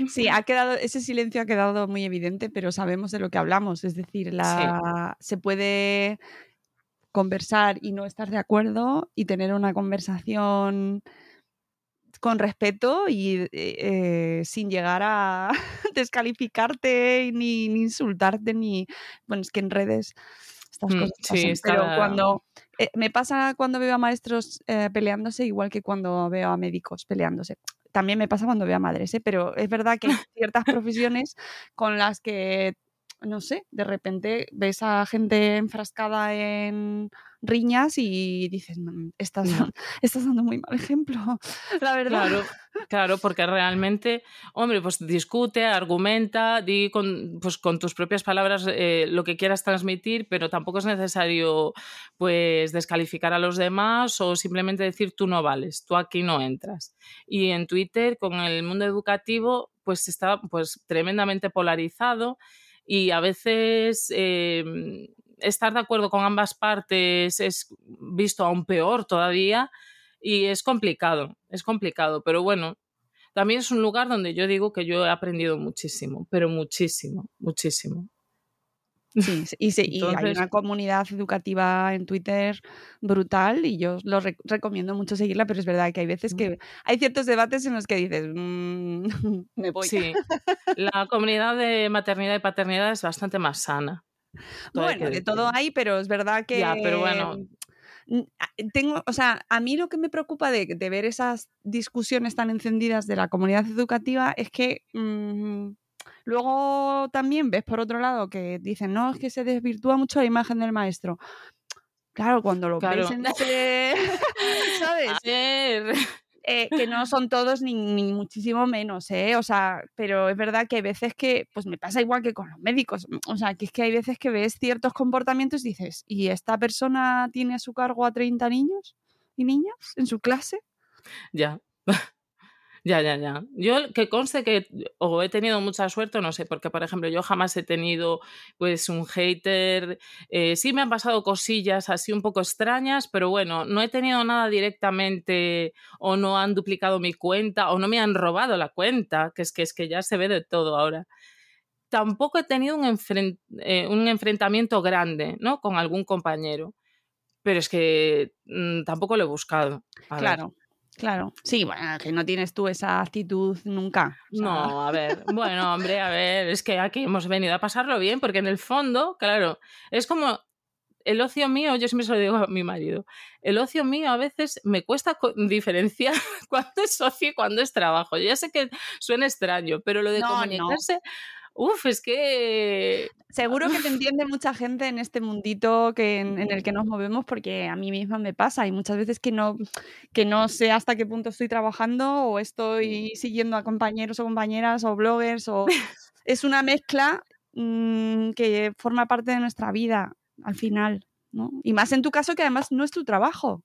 Speaker 2: Sí, ha quedado, ese silencio ha quedado muy evidente, pero sabemos de lo que hablamos. Es decir, la, se puede conversar y no estar de acuerdo y tener una conversación con respeto y eh, sin llegar a descalificarte ni, insultarte ni bueno es que en redes estas mm, cosas pasan, pero cuando eh, me pasa cuando veo a maestros eh, peleándose igual que cuando veo a médicos peleándose también me pasa cuando veo a madres, ¿eh? pero es verdad que hay ciertas profesiones con las que no sé, de repente ves a gente enfrascada en riñas y dices, "Mm, estás, estás dando muy mal ejemplo, la verdad.
Speaker 3: Claro, claro, porque realmente, hombre, pues discute, argumenta, di con, pues con tus propias palabras eh, lo que quieras transmitir, pero tampoco es necesario pues descalificar a los demás o simplemente decir tú no vales, tú aquí no entras. Y en Twitter, con el mundo educativo, pues está pues tremendamente polarizado y a veces eh, estar de acuerdo con ambas partes es visto aún peor todavía y es complicado, es complicado, pero bueno, también es un lugar donde yo digo que yo he aprendido muchísimo, pero muchísimo, muchísimo.
Speaker 2: Sí, y, sí, y hay una comunidad educativa en Twitter brutal y yo lo re- recomiendo mucho seguirla, pero es verdad que hay veces que hay ciertos debates en los que dices, "Mm, me voy.
Speaker 3: Sí, la comunidad de maternidad y paternidad es bastante más sana. todo
Speaker 2: Bueno, de todo hay, pero es verdad que...
Speaker 3: Ya, pero bueno.
Speaker 2: a- Tengo, o sea, a mí lo que me preocupa de, de ver esas discusiones tan encendidas de la comunidad educativa es que mm, luego también ves por otro lado que dicen, no, es que se desvirtúa mucho la imagen del maestro. Claro, cuando lo
Speaker 3: Claro.
Speaker 2: ves en ese, ¿sabes?
Speaker 3: A ver,
Speaker 2: Eh, que no son todos ni, ni muchísimo menos, ¿eh? O sea, pero es verdad que hay veces que, pues me pasa igual que con los médicos, o sea, que es que hay veces que ves ciertos comportamientos y dices, ¿y esta persona tiene a su cargo a 30 niños y niñas en su clase?
Speaker 3: ya. Ya, ya, ya. Yo que conste que o he tenido mucha suerte no sé, porque por ejemplo yo jamás he tenido pues un hater. eh, sí me han pasado cosillas así un poco extrañas, pero bueno, no he tenido nada directamente o no han duplicado mi cuenta o no me han robado la cuenta, que es que es que ya se ve de todo ahora. Tampoco he tenido un, eh, un enfrentamiento grande, ¿no? Con algún compañero. Pero es que mm, tampoco lo he buscado. A ver.
Speaker 2: Claro. Sí, bueno, que no tienes tú esa actitud nunca. o sea,
Speaker 3: No, a ver, bueno, hombre, a ver, es que aquí hemos venido a pasarlo bien, porque en el fondo, claro, es como el ocio mío, yo siempre se lo digo a mi marido, el ocio mío a veces me cuesta diferenciar cuándo es ocio y cuándo es trabajo. Yo ya sé que suena extraño, pero lo de
Speaker 2: No, no.
Speaker 3: Uff, es que...
Speaker 2: Seguro que te entiende mucha gente en este mundito que en, en el que nos movemos, porque a mí misma me pasa. Hay muchas veces que no, que no sé hasta qué punto estoy trabajando o estoy siguiendo a compañeros o compañeras o bloggers. O... Es una mezcla mm, que forma parte de nuestra vida al final. ¿no? Y más en tu caso, que además no es tu trabajo.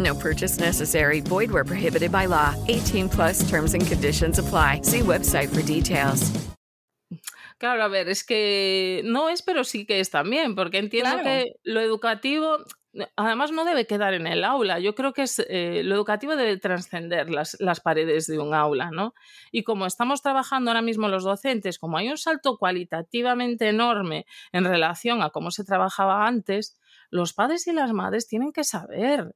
Speaker 4: No purchase necessary. Void where prohibited by law. 18 plus terms and conditions apply. See website for details.
Speaker 3: Claro, a ver, es que no es, pero sí que es también, porque entiendo
Speaker 2: Claro.
Speaker 3: que lo educativo, además, no debe quedar en el aula. Yo creo que es, eh, lo educativo debe trascender las, las paredes de un aula, ¿no? Y como estamos trabajando ahora mismo los docentes, como hay un salto cualitativamente enorme en relación a cómo se trabajaba antes, los padres y las madres tienen que saber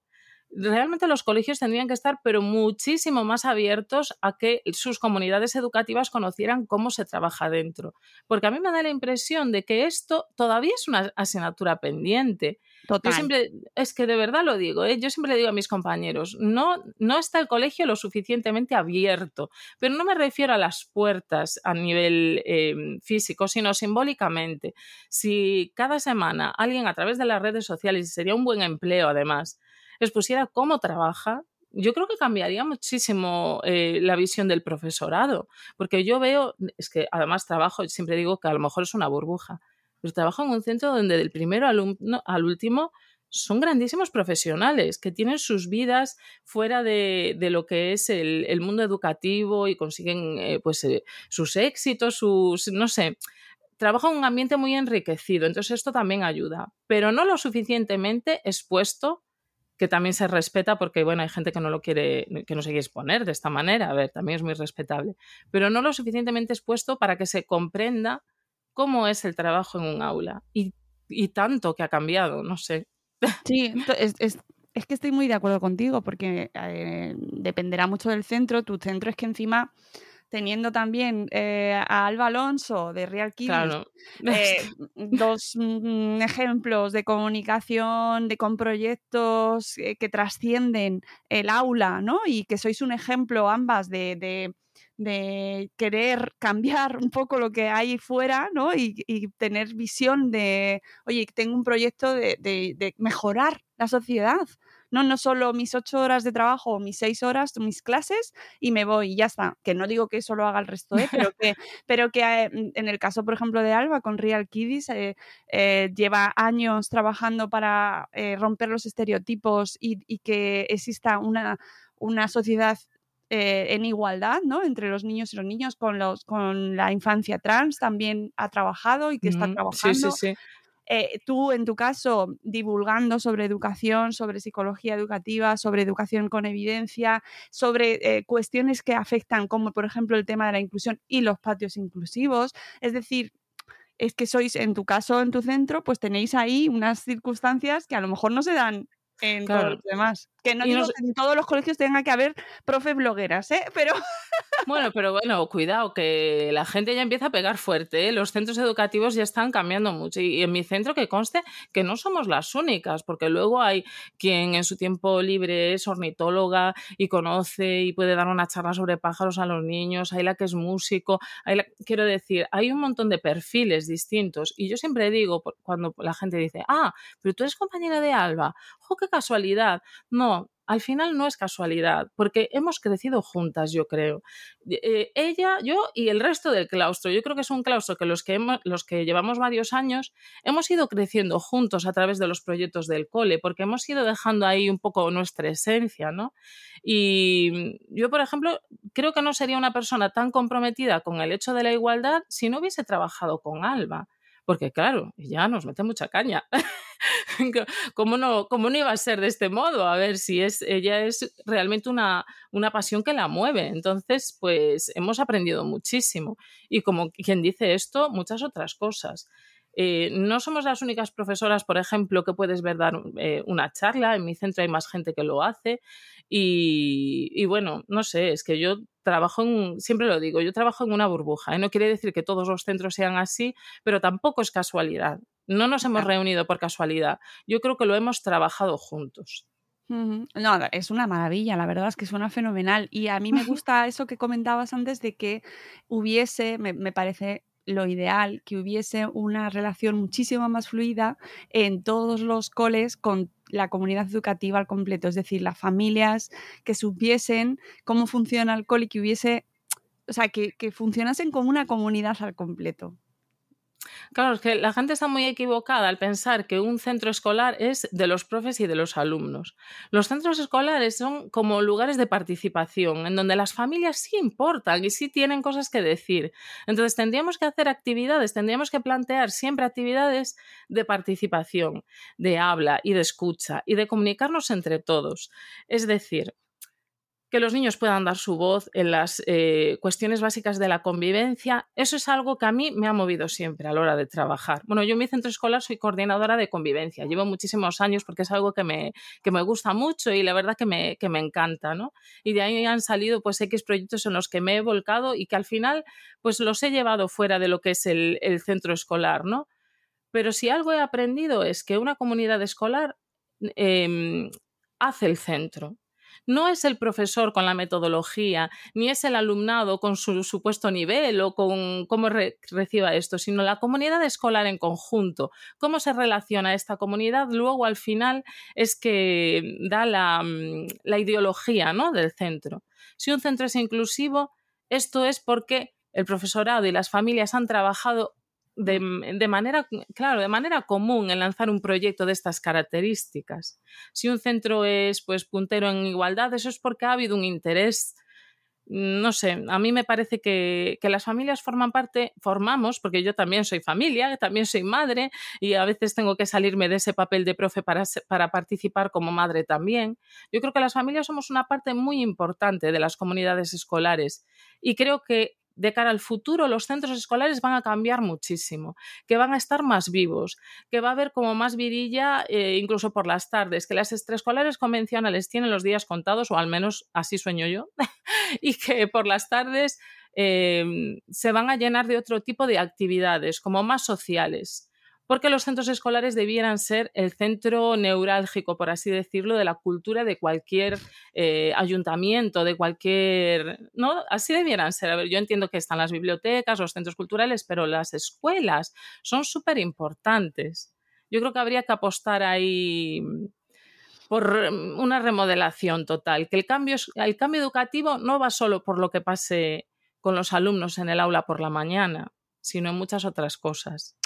Speaker 3: realmente los colegios tendrían que estar, pero muchísimo más abiertos a que sus comunidades educativas conocieran cómo se trabaja dentro. Porque a mí me da la impresión de que esto todavía es una asignatura pendiente. Yo siempre, es que de verdad lo digo, ¿eh? yo siempre le digo a mis compañeros, no, no está el colegio lo suficientemente abierto, pero no me refiero a las puertas a nivel em, físico, sino simbólicamente. Si cada semana alguien a través de las redes sociales, y sería un buen empleo además, expusiera cómo trabaja, yo creo que cambiaría muchísimo eh, la visión del profesorado, porque yo veo, es que además trabajo, siempre digo que a lo mejor es una burbuja, pero trabajo en un centro donde del primero al, último son grandísimos profesionales que tienen sus vidas fuera de, lo que es el, mundo educativo y consiguen eh, pues eh, sus éxitos, sus, no sé, trabaja en un ambiente muy enriquecido, entonces esto también ayuda, pero no lo suficientemente expuesto que también se respeta porque, bueno, hay gente que no lo quiere, que no se quiere exponer de esta manera, a ver, también es muy respetable, pero no lo suficientemente expuesto para que se comprenda cómo es el trabajo en un aula y, tanto que ha cambiado, no sé.
Speaker 2: Sí, es, es, que estoy muy de acuerdo contigo porque eh, dependerá mucho del centro, tu centro es que encima teniendo también eh, a Alba Alonso de Real Kids, eh, dos mm, ejemplos de comunicación, de con proyectos eh, que trascienden el aula, ¿no? Y que sois un ejemplo ambas de, querer cambiar un poco lo que hay fuera, ¿no? Y, y tener visión de, oye, tengo un proyecto de mejorar la sociedad, no, no solo mis ocho horas de trabajo, mis seis horas, mis clases y me voy y ya está. Que no digo que eso lo haga el resto, ¿eh? pero que, pero que eh, en el caso, por ejemplo, de Alba con Real Kiddies, eh, lleva años trabajando para romper los estereotipos y, que exista una, una sociedad en igualdad ¿no? entre los niños y los niños con, los, con la infancia trans también ha trabajado y que está trabajando. Sí, sí, sí. Eh, tú, en tu caso, divulgando sobre educación, sobre psicología educativa, sobre educación con evidencia, sobre eh, cuestiones que afectan, como por ejemplo el tema de la inclusión y los patios inclusivos. Es decir, es que sois, en tu caso, en tu centro, pues tenéis ahí unas circunstancias que a lo mejor no se dan en todos los demás. Que no digo que en todos los colegios tenga que haber profes blogueras, ¿eh? Pero...
Speaker 3: Bueno, pero bueno, cuidado, que la gente ya empieza a pegar fuerte. ¿eh? Los centros educativos ya están cambiando mucho. Y en mi centro que conste que no somos las únicas, porque luego hay quien en su tiempo libre es ornitóloga y conoce y puede dar una charla sobre pájaros a los niños. Hay la que es músico. Hay Quiero decir, hay un montón de perfiles distintos. Y yo siempre digo, cuando la gente dice, ah, pero tú eres compañera de Alba, ¡jo, casualidad! No, al final no es casualidad, porque hemos crecido juntas, yo creo. Eh, ella, yo y el resto del claustro. Yo creo que es un claustro que los que, los que llevamos varios años hemos ido creciendo juntos a través de los proyectos del cole, porque hemos ido dejando ahí un poco nuestra esencia, ¿no? Y yo, por ejemplo, creo que no sería una persona tan comprometida con el hecho de la igualdad si no hubiese trabajado con Alba porque claro, ella nos mete mucha caña. ¿Cómo no, ¿Cómo no iba a ser de este modo? A ver, si es, ella es realmente una, una pasión que la mueve. Entonces, pues hemos aprendido muchísimo. Y como quien dice esto, muchas otras cosas. Eh, no somos las únicas profesoras, por ejemplo, que puedes ver dar eh, una charla. En mi centro hay más gente que lo hace. Y, bueno, no sé, es que yo trabajo en, siempre lo digo, yo trabajo en una burbuja. ¿eh? No quiere decir que todos los centros sean así, pero tampoco es casualidad. No nos hemos reunido por casualidad. Yo creo que lo hemos trabajado juntos.
Speaker 2: No, es una maravilla, la verdad es que suena fenomenal. Y a mí me gusta eso que comentabas antes de que hubiese, me, me parece lo ideal, que hubiese una relación muchísimo más fluida en todos los coles con la comunidad educativa al completo, es decir, las familias que supiesen cómo funciona el cole y que hubiese, o sea, que, que funcionasen como una comunidad al completo.
Speaker 3: Claro, es que la gente está muy equivocada al pensar que un centro escolar es de los profes y de los alumnos. Los centros escolares son como lugares de participación, en donde las familias sí importan y sí tienen cosas que decir. Entonces tendríamos que hacer actividades, tendríamos que plantear siempre actividades de participación, de habla y de escucha y de comunicarnos entre todos. Es decir, que los niños puedan dar su voz en las eh, cuestiones básicas de la convivencia, eso es algo que a mí me ha movido siempre a la hora de trabajar. Bueno, yo en mi centro escolar soy coordinadora de convivencia, llevo muchísimos años porque es algo que me, que me gusta mucho y la verdad que me, que me encanta, ¿no? Y de ahí han salido pues X proyectos en los que me he volcado y que al final pues los he llevado fuera de lo que es el, centro escolar, ¿no? Pero si algo he aprendido es que una comunidad escolar eh, hace el centro. No es el profesor con la metodología, ni es el alumnado con su supuesto nivel o con cómo re reciba esto, sino la comunidad escolar en conjunto. Cómo se relaciona esta comunidad luego al final es que da la, mm, la ideología ¿no? del centro. Si un centro es inclusivo, esto es porque el profesorado y las familias han trabajado de, de, manera, claro, de manera común en lanzar un proyecto de estas características. Si un centro es pues puntero en igualdad, eso es porque ha habido un interés. No sé, a mí me parece que, que las familias forman parte, formamos, porque yo también soy familia, también soy madre y a veces tengo que salirme de ese papel de profe para, para participar como madre también. Yo creo que las familias somos una parte muy importante de las comunidades escolares y creo que de cara al futuro los centros escolares van a cambiar muchísimo, que van a estar más vivos, que va a haber como más virilla eh, incluso por las tardes, que las extraescolares convencionales tienen los días contados, o al menos así sueño yo, y que por las tardes eh, se van a llenar de otro tipo de actividades, como más sociales porque los centros escolares debieran ser el centro neurálgico, por así decirlo, de la cultura de cualquier eh, ayuntamiento, de cualquier... ¿no? Así debieran ser. A ver, yo entiendo que están las bibliotecas, los centros culturales, pero las escuelas son súper importantes. Yo creo que habría que apostar ahí por una remodelación total, que el cambio, el cambio educativo no va solo por lo que pase con los alumnos en el aula por la mañana, sino en muchas otras cosas.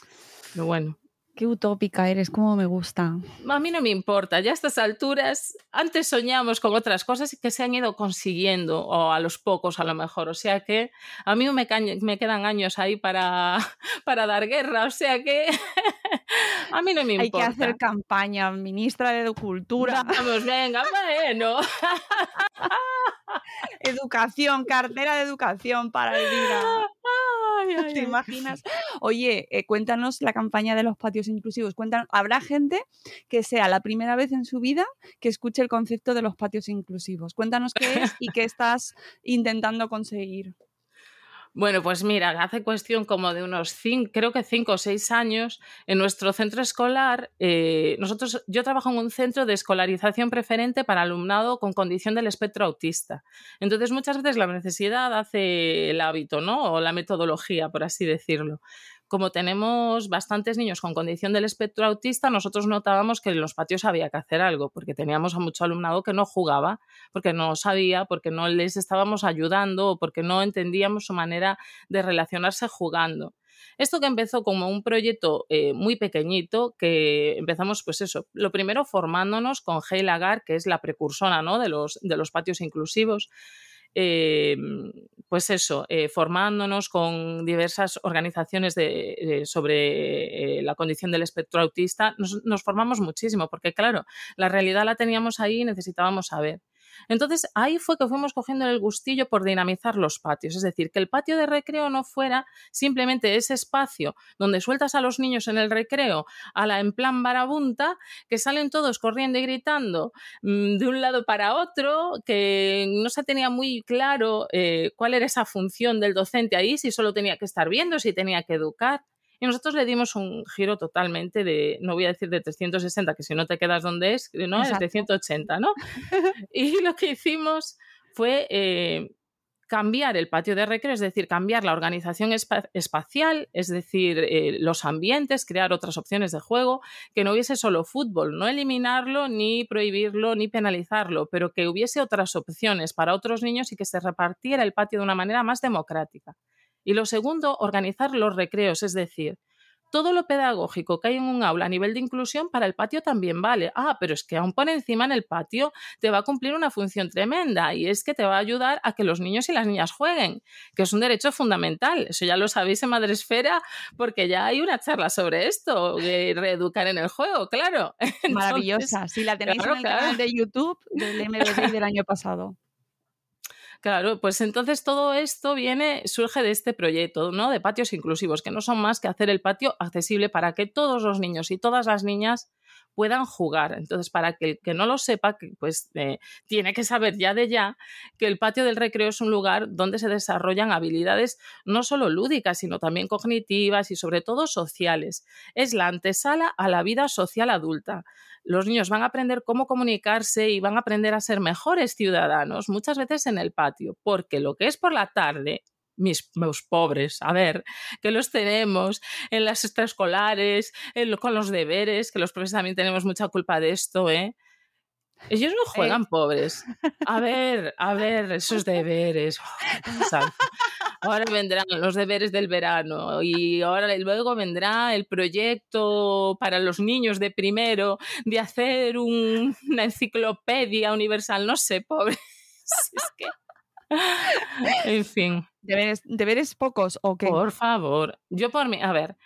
Speaker 3: Pero bueno.
Speaker 2: Qué utópica eres, cómo me gusta.
Speaker 3: A mí no me importa, ya a estas alturas, antes soñamos con otras cosas que se han ido consiguiendo, o a los pocos a lo mejor, o sea que a mí me, me quedan años ahí para, para dar guerra, o sea que a mí no me importa.
Speaker 2: Hay que hacer campaña, ministra de Cultura.
Speaker 3: Vamos, venga, bueno.
Speaker 2: educación, cartera de educación para el día. ¿Te imaginas? Oye, eh, cuéntanos la campaña de los patios inclusivos. Cuéntanos, ¿habrá gente que sea la primera vez en su vida que escuche el concepto de los patios inclusivos? Cuéntanos qué es y qué estás intentando conseguir.
Speaker 3: Bueno, pues mira, hace cuestión como de unos cinco, creo que cinco o seis años, en nuestro centro escolar, eh, nosotros, yo trabajo en un centro de escolarización preferente para alumnado con condición del espectro autista. Entonces, muchas veces la necesidad hace el hábito, ¿no? O la metodología, por así decirlo como tenemos bastantes niños con condición del espectro autista, nosotros notábamos que en los patios había que hacer algo, porque teníamos a mucho alumnado que no jugaba, porque no sabía, porque no les estábamos ayudando o porque no entendíamos su manera de relacionarse jugando. Esto que empezó como un proyecto eh, muy pequeñito, que empezamos, pues eso, lo primero formándonos con Hey Lagar, que es la precursora ¿no? de, los, de los patios inclusivos. Eh, pues eso, eh, formándonos con diversas organizaciones de, eh, sobre la condición del espectro autista, nos, nos, formamos muchísimo, porque claro, la realidad la teníamos ahí y necesitábamos saber. Entonces ahí fue que fuimos cogiendo el gustillo por dinamizar los patios, es decir, que el patio de recreo no fuera simplemente ese espacio donde sueltas a los niños en el recreo a la en plan barabunta, que salen todos corriendo y gritando mmm, de un lado para otro, que no se tenía muy claro eh, cuál era esa función del docente ahí, si solo tenía que estar viendo, si tenía que educar. Y nosotros le dimos un giro totalmente de, no voy a decir de 360, que si no te quedas donde es, ¿no? Es de 180, ¿no? y lo que hicimos fue eh, cambiar el patio de recreo, es decir, cambiar la organización espacial, es decir, eh, los ambientes, crear otras opciones de juego, que no hubiese solo fútbol, no eliminarlo, ni prohibirlo, ni penalizarlo, pero que hubiese otras opciones para otros niños y que se repartiera el patio de una manera más democrática. Y lo segundo, organizar los recreos, es decir, todo lo pedagógico que hay en un aula a nivel de inclusión para el patio también vale. Ah, pero es que aún por encima en el patio te va a cumplir una función tremenda y es que te va a ayudar a que los niños y las niñas jueguen, que es un derecho fundamental. Eso ya lo sabéis en Madresfera porque ya hay una charla sobre esto, de reeducar en el juego, claro.
Speaker 2: Maravillosa. sí, la tenéis en el canal de YouTube del MBD del año pasado.
Speaker 3: Claro, pues entonces todo esto viene, surge de este proyecto, ¿no? De patios inclusivos, que no son más que hacer el patio accesible para que todos los niños y todas las niñas puedan jugar. Entonces, para que el que no lo sepa, pues eh, tiene que saber ya de ya que el patio del recreo es un lugar donde se desarrollan habilidades no solo lúdicas, sino también cognitivas y sobre todo sociales. Es la antesala a la vida social adulta. Los niños van a aprender cómo comunicarse y van a aprender a ser mejores ciudadanos, muchas veces en el patio, porque lo que es por la tarde mis, pobres, a ver, que los tenemos en las extraescolares, con los deberes, que los profesores también tenemos mucha culpa de esto, ¿eh? Ellos no juegan pobres. A ver, a ver, esos deberes. ahora vendrán los deberes del verano y ahora luego vendrá el proyecto para los niños de primero de hacer una enciclopedia universal. No sé, pobres. Es que... En fin.
Speaker 2: ¿Deberes, ¿Deberes pocos o qué?
Speaker 3: Por favor. Yo por mí, a ver.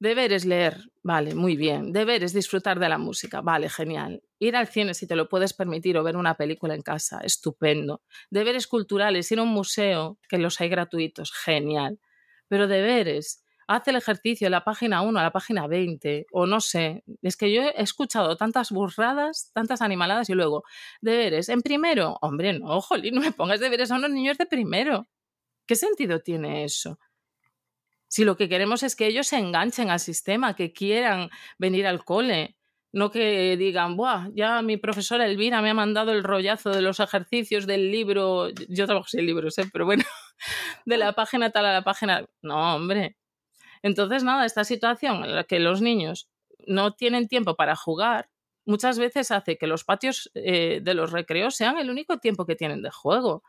Speaker 3: Deberes leer, vale, muy bien. Deberes disfrutar de la música, vale, genial. Ir al cine si te lo puedes permitir o ver una película en casa, estupendo. Deberes culturales, ir a un museo, que los hay gratuitos, genial. Pero deberes, haz el ejercicio en la página 1 a la página 20, o no sé. Es que yo he escuchado tantas burradas, tantas animaladas y luego, deberes, en primero, hombre, no, jolín, no me pongas deberes a unos niños de primero. ¿Qué sentido tiene eso? Si lo que queremos es que ellos se enganchen al sistema, que quieran venir al cole, no que digan, Buah, ya mi profesora Elvira me ha mandado el rollazo de los ejercicios del libro, yo trabajo sin libros, ¿eh? pero bueno, de la página tal a la página. No, hombre, entonces, nada, esta situación en la que los niños no tienen tiempo para jugar, muchas veces hace que los patios eh, de los recreos sean el único tiempo que tienen de juego.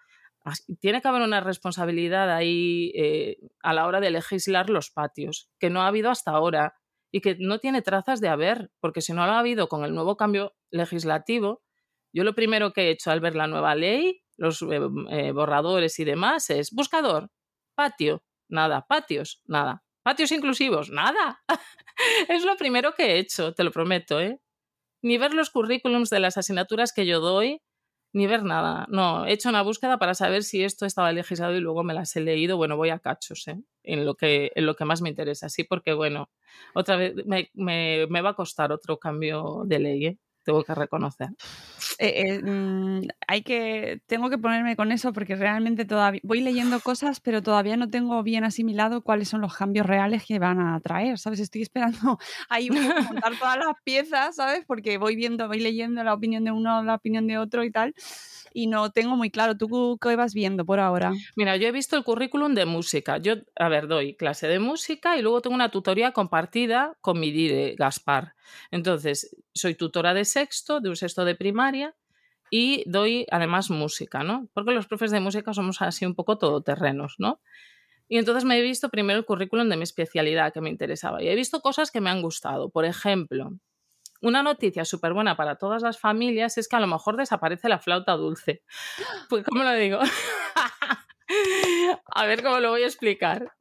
Speaker 3: Tiene que haber una responsabilidad ahí eh, a la hora de legislar los patios, que no ha habido hasta ahora y que no tiene trazas de haber, porque si no lo ha habido con el nuevo cambio legislativo, yo lo primero que he hecho al ver la nueva ley, los eh, borradores y demás, es buscador, patio, nada, patios, nada. Patios inclusivos, nada. es lo primero que he hecho, te lo prometo, ¿eh? Ni ver los currículums de las asignaturas que yo doy, ni ver nada. No, he hecho una búsqueda para saber si esto estaba legislado y luego me las he leído. Bueno, voy a cachos, ¿eh? En lo que, en lo que más me interesa, sí, porque bueno, otra vez me, me, va a costar otro cambio de ley, ¿eh? Tengo que reconocer.
Speaker 2: Eh, eh, mm, hay que, tengo que ponerme con eso porque realmente todavía voy leyendo cosas, pero todavía no tengo bien asimilado cuáles son los cambios reales que van a traer, ¿sabes? Estoy esperando ahí montar todas las piezas, ¿sabes? Porque voy viendo, voy leyendo la opinión de uno, la opinión de otro y tal y no tengo muy claro. ¿Tú qué vas viendo por ahora?
Speaker 3: Mira, yo he visto el currículum de música. Yo, a ver, doy clase de música y luego tengo una tutoría compartida con mi dire, Gaspar. Entonces, soy tutora de sexto, de un sexto de primaria y doy además música, ¿no? Porque los profes de música somos así un poco todoterrenos, ¿no? Y entonces me he visto primero el currículum de mi especialidad que me interesaba y he visto cosas que me han gustado. Por ejemplo, una noticia súper buena para todas las familias es que a lo mejor desaparece la flauta dulce. Pues, ¿cómo lo digo? a ver cómo lo voy a explicar.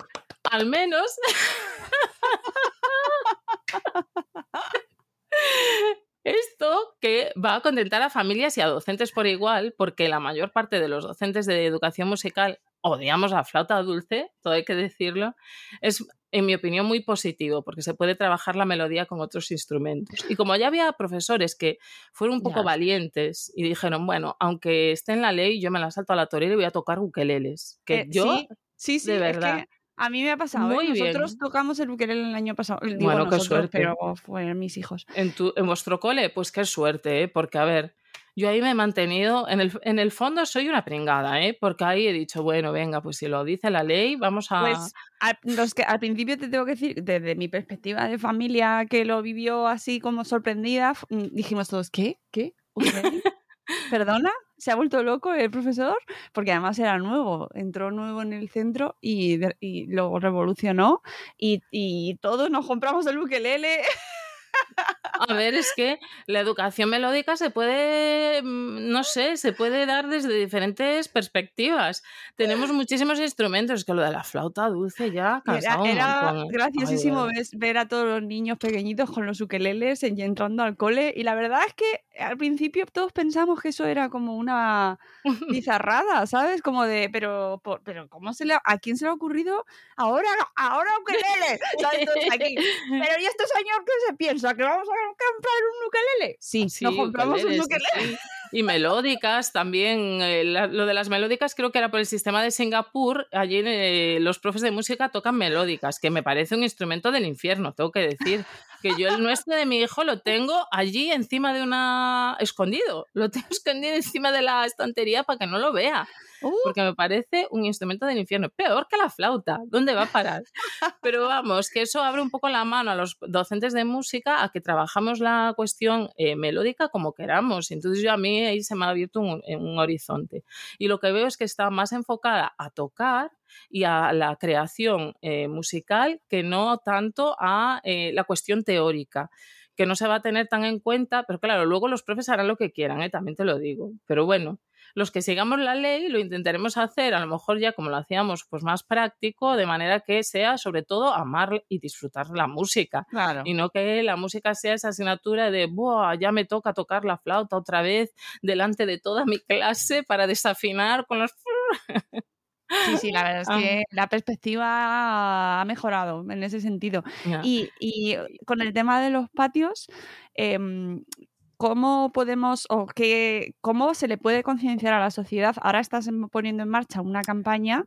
Speaker 3: Al menos. Esto que va a contentar a familias y a docentes por igual, porque la mayor parte de los docentes de educación musical odiamos la flauta dulce, todo hay que decirlo, es en mi opinión, muy positivo, porque se puede trabajar la melodía con otros instrumentos. Y como ya había profesores que fueron un poco valientes y dijeron, bueno, aunque esté en la ley, yo me la salto a la torera y voy a tocar ukeleles. Que
Speaker 2: eh,
Speaker 3: yo,
Speaker 2: sí, sí, de verdad. A mí me ha pasado. ¿eh? Muy Nosotros tocamos el ukelele el año pasado.
Speaker 3: bueno, qué suerte.
Speaker 2: Pero fueron mis hijos.
Speaker 3: En, tu, en vuestro cole, pues qué suerte, ¿eh? porque a ver, yo ahí me he mantenido, en el, en el fondo soy una pringada, ¿eh? porque ahí he dicho, bueno, venga, pues si lo dice la ley, vamos a...
Speaker 2: Pues al, los que, al principio te tengo que decir, desde mi perspectiva de familia que lo vivió así como sorprendida, mm, dijimos todos, ¿qué? ¿Qué? ¿Perdona? ¿Se ha vuelto loco el profesor? Porque además era nuevo, entró nuevo en el centro y, y luego revolucionó y, y todos nos compramos el ukelele.
Speaker 3: A ver, es que la educación melódica se puede, mm, no sé, se puede dar desde diferentes perspectivas. Tenemos muchísimos instrumentos, que lo de la flauta dulce ya
Speaker 2: cansado Era, era graciosísimo ver a todos los niños pequeñitos con los ukeleles entrando al cole y la verdad es que al principio todos pensamos que eso era como una bizarrada, ¿sabes? Como de, pero, pero ¿cómo se le, a quién se le ha ocurrido ahora, ahora ukelele? Aquí. Pero ¿y este señor qué se piensa? ¿Que vamos a comprar un ukelele? Sí, sí nos compramos un ukelele.
Speaker 3: Y melódicas también. Eh, lo de las melódicas creo que era por el sistema de Singapur. Allí eh, los profes de música tocan melódicas, que me parece un instrumento del infierno, tengo que decir. Que yo el nuestro de mi hijo lo tengo allí encima de una... escondido. Lo tengo escondido encima de la estantería para que no lo vea. Uh. porque me parece un instrumento del infierno, peor que la flauta, ¿dónde va a parar? Pero vamos, que eso abre un poco la mano a los docentes de música a que trabajamos la cuestión eh, melódica como queramos. Entonces yo a mí ahí se me ha abierto un, un horizonte. Y lo que veo es que está más enfocada a tocar y a la creación eh, musical que no tanto a eh, la cuestión teórica que no se va a tener tan en cuenta, pero claro, luego los profes harán lo que quieran, también te lo digo. Pero bueno, los que sigamos la ley lo intentaremos hacer, a lo mejor ya como lo hacíamos, pues más práctico, de manera que sea sobre todo amar y disfrutar la música. Y no que la música sea esa asignatura de, Buah, ya me toca tocar la flauta otra vez delante de toda mi clase para desafinar con los...
Speaker 2: Sí, sí, la verdad es que la perspectiva ha mejorado en ese sentido. Y, y, con el tema de los patios, eh, ¿cómo podemos o qué, cómo se le puede concienciar a la sociedad? Ahora estás poniendo en marcha una campaña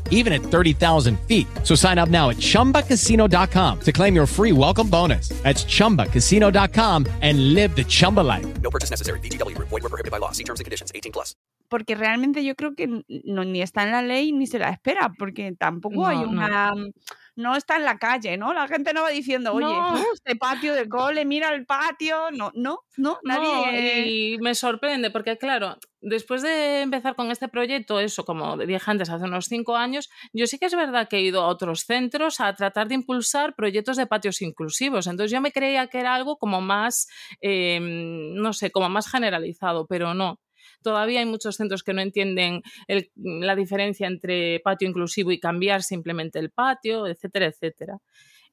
Speaker 5: even at 30,000 feet. So sign up now at chumbacasino.com to claim your free welcome bonus. That's chumbacasino.com and live the Chumba life. No purchase necessary. DTW, void, were prohibited by law. See terms and conditions
Speaker 2: 18 plus. Porque realmente yo creo que no, ni está en la ley ni se la espera, porque tampoco no, hay una. No. No está en la calle, ¿no? La gente no va diciendo, oye, no. este patio de cole, mira el patio. No, no, no, nadie.
Speaker 3: y me sorprende, porque claro, después de empezar con este proyecto, eso, como dije antes, hace unos cinco años, yo sí que es verdad que he ido a otros centros a tratar de impulsar proyectos de patios inclusivos. Entonces yo me creía que era algo como más, eh, no sé, como más generalizado, pero no. Todavía hay muchos centros que no entienden la diferencia entre patio inclusivo y cambiar simplemente el patio, etcétera, etcétera.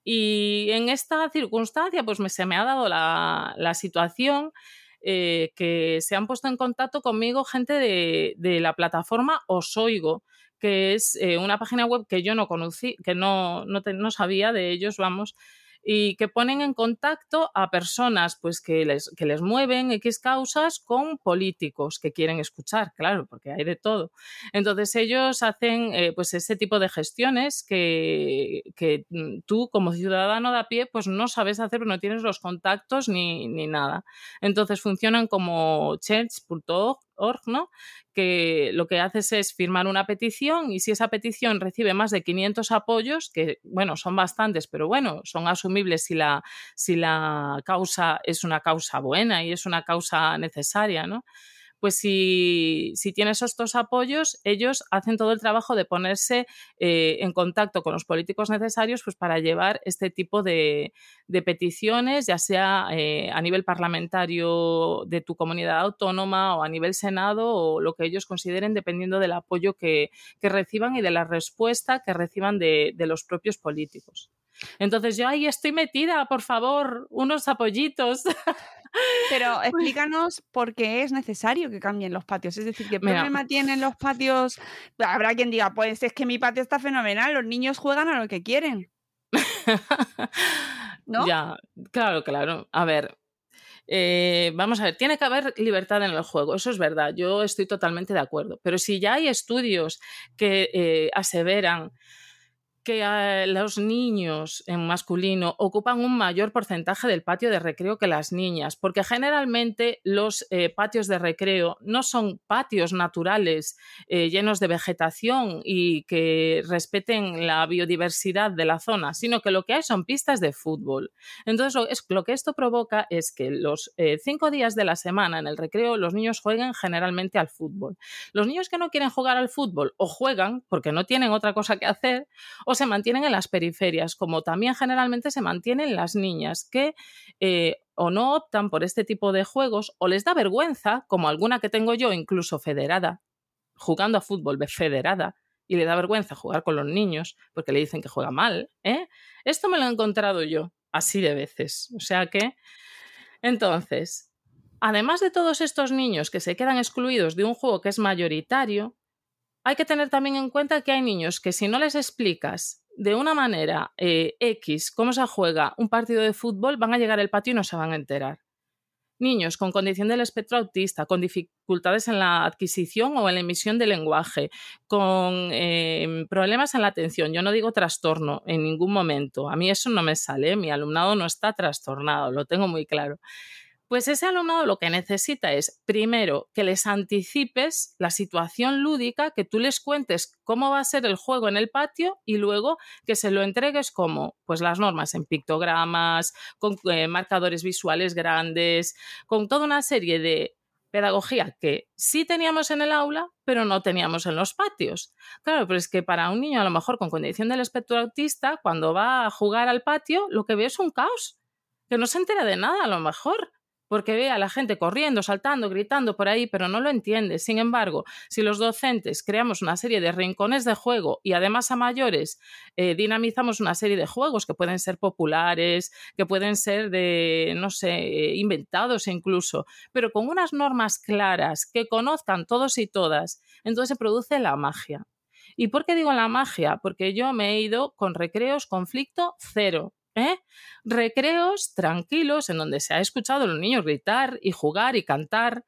Speaker 3: Y en esta circunstancia, pues se me ha dado la, situación eh, que se han puesto en contacto conmigo gente de, la plataforma Osoigo, que es eh, una página web que yo no conocí, que no, no, no sabía de ellos, vamos, y que ponen en contacto a personas pues, que, les, que les mueven X causas con políticos que quieren escuchar, claro, porque hay de todo. Entonces ellos hacen eh, pues ese tipo de gestiones que, que, mm, tú como ciudadano de a pie pues no sabes hacer, no tienes los contactos ni, ni nada. Entonces funcionan como change.org ¿no? que lo que haces es firmar una petición y si esa petición recibe más de 500 apoyos, que bueno, son bastantes, pero bueno, son asumibles si la, si la causa es una causa buena y es una causa necesaria, ¿no? Pues si, si tienes estos apoyos, ellos hacen todo el trabajo de ponerse eh, en contacto con los políticos necesarios pues, para llevar este tipo de, peticiones, ya sea eh, a nivel parlamentario de tu comunidad autónoma o a nivel Senado o lo que ellos consideren dependiendo del apoyo que, reciban y de la respuesta que reciban de, de los propios políticos. Entonces yo ahí estoy metida, por favor, unos apoyitos.
Speaker 2: Pero explícanos por qué es necesario que cambien los patios. Es decir, ¿qué problema tienen los patios? Habrá quien diga, pues es que mi patio está fenomenal, los niños juegan a lo que quieren.
Speaker 3: ¿No? Ya, claro, claro. A ver, eh, vamos a ver, tiene que haber libertad en el juego, eso es verdad, yo estoy totalmente de acuerdo. Pero si ya hay estudios que eh, aseveran que los niños en masculino ocupan un mayor porcentaje del patio de recreo que las niñas, porque generalmente los eh, patios de recreo no son patios naturales eh, llenos de vegetación y que respeten la biodiversidad de la zona, sino que lo que hay son pistas de fútbol. Entonces, lo, que esto provoca es que los eh, cinco días de la semana en el recreo los niños jueguen generalmente al fútbol. Los niños que no quieren jugar al fútbol o juegan porque no tienen otra cosa que hacer, o se mantienen en las periferias, como también generalmente se mantienen las niñas que eh, o no optan por este tipo de juegos o les da vergüenza, como alguna que tengo yo, incluso federada, jugando a fútbol federada, y le da vergüenza jugar con los niños porque le dicen que juega mal. ¿eh? Esto me lo he encontrado yo así de veces. O sea que, entonces, además de todos estos niños que se quedan excluidos de un juego que es mayoritario, hay que tener también en cuenta que hay niños que si no les explicas de una manera eh, X cómo se juega un partido de fútbol, van a llegar al patio y no se van a enterar. Niños con condición del espectro autista, con dificultades en la adquisición o en la emisión del lenguaje, con em, problemas en la atención. Yo no digo trastorno en ningún momento. A mí eso no me sale. Mi alumnado no está trastornado, lo tengo muy claro. Pues ese alumnado lo que necesita es, primero, que les anticipes la situación lúdica, que tú les cuentes cómo va a ser el juego en el patio y luego que se lo entregues como, pues las normas en pictogramas, con eh, marcadores visuales grandes, con toda una serie de pedagogía que sí teníamos en el aula, pero no teníamos en los patios. Claro, pero es que para un niño a lo mejor con condición del espectro autista, cuando va a jugar al patio, lo que ve es un caos, que no se entera de nada a lo mejor porque ve a la gente corriendo, saltando, gritando por ahí, pero no lo entiende. Sin embargo, si los docentes creamos una serie de rincones de juego y además a mayores eh, dinamizamos una serie de juegos que pueden ser populares, que pueden ser de, no sé, inventados incluso, pero con unas normas claras que conozcan todos y todas, entonces se produce la magia. ¿Y por qué digo la magia? Porque yo me he ido con recreos conflicto cero. ¿Eh? Recreos tranquilos en donde se ha escuchado a los niños gritar y jugar y cantar,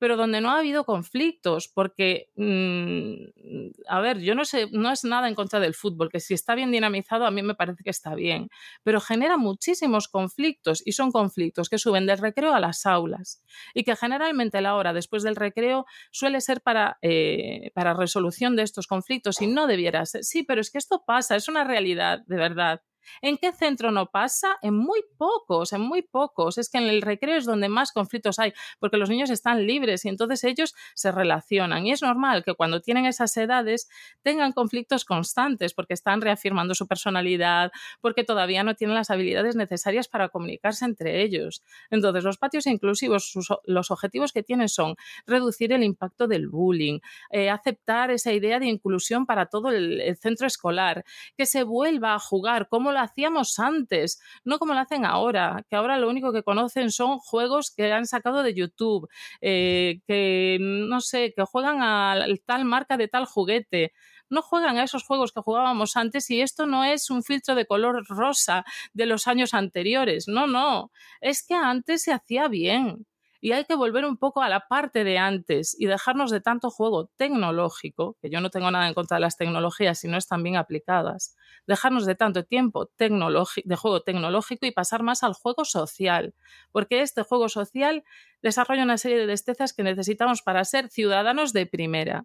Speaker 3: pero donde no ha habido conflictos, porque, mm, a ver, yo no sé, no es nada en contra del fútbol, que si está bien dinamizado a mí me parece que está bien, pero genera muchísimos conflictos y son conflictos que suben del recreo a las aulas y que generalmente la hora después del recreo suele ser para, eh, para resolución de estos conflictos y no debiera ser. Sí, pero es que esto pasa, es una realidad, de verdad. ¿En qué centro no pasa? En muy pocos, en muy pocos. Es que en el recreo es donde más conflictos hay, porque los niños están libres y entonces ellos se relacionan. Y es normal que cuando tienen esas edades tengan conflictos constantes, porque están reafirmando su personalidad, porque todavía no tienen las habilidades necesarias para comunicarse entre ellos. Entonces, los patios inclusivos, los objetivos que tienen son reducir el impacto del bullying, eh, aceptar esa idea de inclusión para todo el, el centro escolar, que se vuelva a jugar como hacíamos antes, no como lo hacen ahora, que ahora lo único que conocen son juegos que han sacado de YouTube, eh, que no sé, que juegan a tal marca de tal juguete. No juegan a esos juegos que jugábamos antes y esto no es un filtro de color rosa de los años anteriores, no, no, es que antes se hacía bien y hay que volver un poco a la parte de antes y dejarnos de tanto juego tecnológico, que yo no tengo nada en contra de las tecnologías si no están bien aplicadas, dejarnos de tanto tiempo de juego tecnológico y pasar más al juego social, porque este juego social desarrolla una serie de destrezas que necesitamos para ser ciudadanos de primera.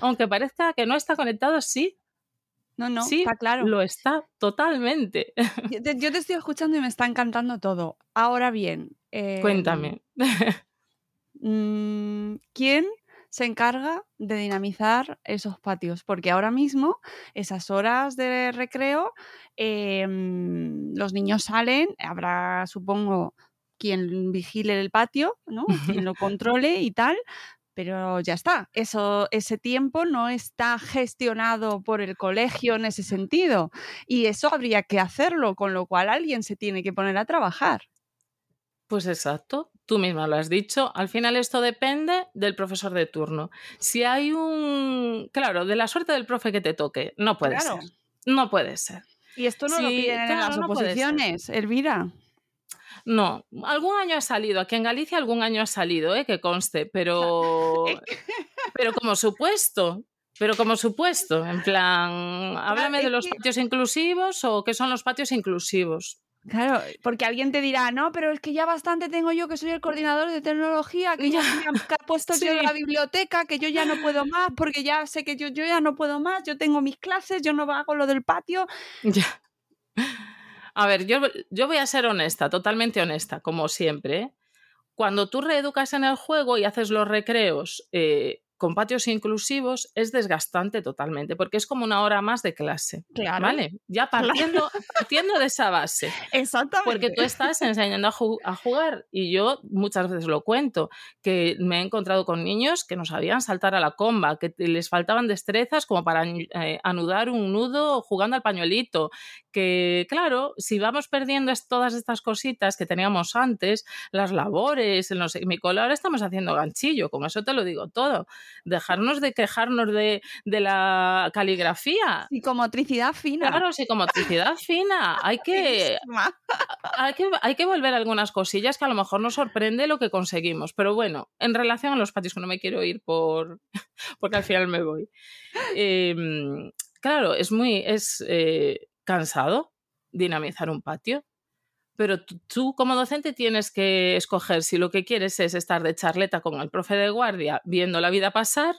Speaker 3: Aunque parezca que no está conectado, sí,
Speaker 2: no, no,
Speaker 3: sí,
Speaker 2: está claro.
Speaker 3: Lo está totalmente.
Speaker 2: Yo te, estoy escuchando y me está encantando todo. Ahora bien.
Speaker 3: Cuéntame.
Speaker 2: Em, mm, ¿quién se encarga de dinamizar esos patios? Porque ahora mismo, esas horas de recreo, em, los niños salen, habrá, supongo, quien vigile el patio, ¿no? Quien lo controle y tal, pero ya está. Eso, ese tiempo no está gestionado por el colegio en ese sentido. Y eso habría que hacerlo, con lo cual alguien se tiene que poner a trabajar.
Speaker 3: Pues exacto, tú misma lo has dicho. Al final esto depende del profesor de turno. Si hay un... Claro, de la suerte del profe que te toque, no puede ser. No puede ser.
Speaker 2: Y esto no lo piden en las oposiciones, Elvira.
Speaker 3: No, algún año ha salido, aquí en Galicia algún año ha salido, ¿eh? que conste, pero, pero como supuesto, pero como supuesto, en plan, háblame de los patios inclusivos o qué son los patios inclusivos.
Speaker 2: Claro, porque alguien te dirá, no, pero es que ya bastante tengo yo que soy el coordinador de tecnología, que ya me ha puesto yo en la biblioteca, que yo ya no puedo más, porque ya sé que yo, yo ya no puedo más, yo tengo mis clases, yo no hago lo del patio.
Speaker 3: Ya. A ver, yo, yo voy a ser honesta, totalmente honesta, como siempre. Cuando tú reeducas en el juego y haces los recreos eh, con patios inclusivos es desgastante totalmente, porque es como una hora más de clase.
Speaker 2: Claro.
Speaker 3: ¿Vale? Ya partiendo, partiendo de esa base.
Speaker 2: Exactamente.
Speaker 3: Porque tú estás enseñando a, jugar y yo muchas veces lo cuento, que me he encontrado con niños que no sabían saltar a la comba, que les faltaban destrezas como para eh, anudar un nudo jugando al pañuelito, que claro, si vamos perdiendo todas estas cositas que teníamos antes, las labores, el no sé, mi ahora estamos haciendo ganchillo, como eso te lo digo todo dejarnos de quejarnos de, la caligrafía.
Speaker 2: Psicomotricidad fina.
Speaker 3: Claro, psicomotricidad fina. Hay que, hay que, hay que volver a algunas cosillas que a lo mejor nos sorprende lo que conseguimos. Pero bueno, en relación a los patios, que no me quiero ir por porque al final me voy. Em, claro, es muy es eh, cansado dinamizar un patio. Pero tú como docente tienes que escoger si lo que quieres es estar de charleta con el profe de guardia viendo la vida pasar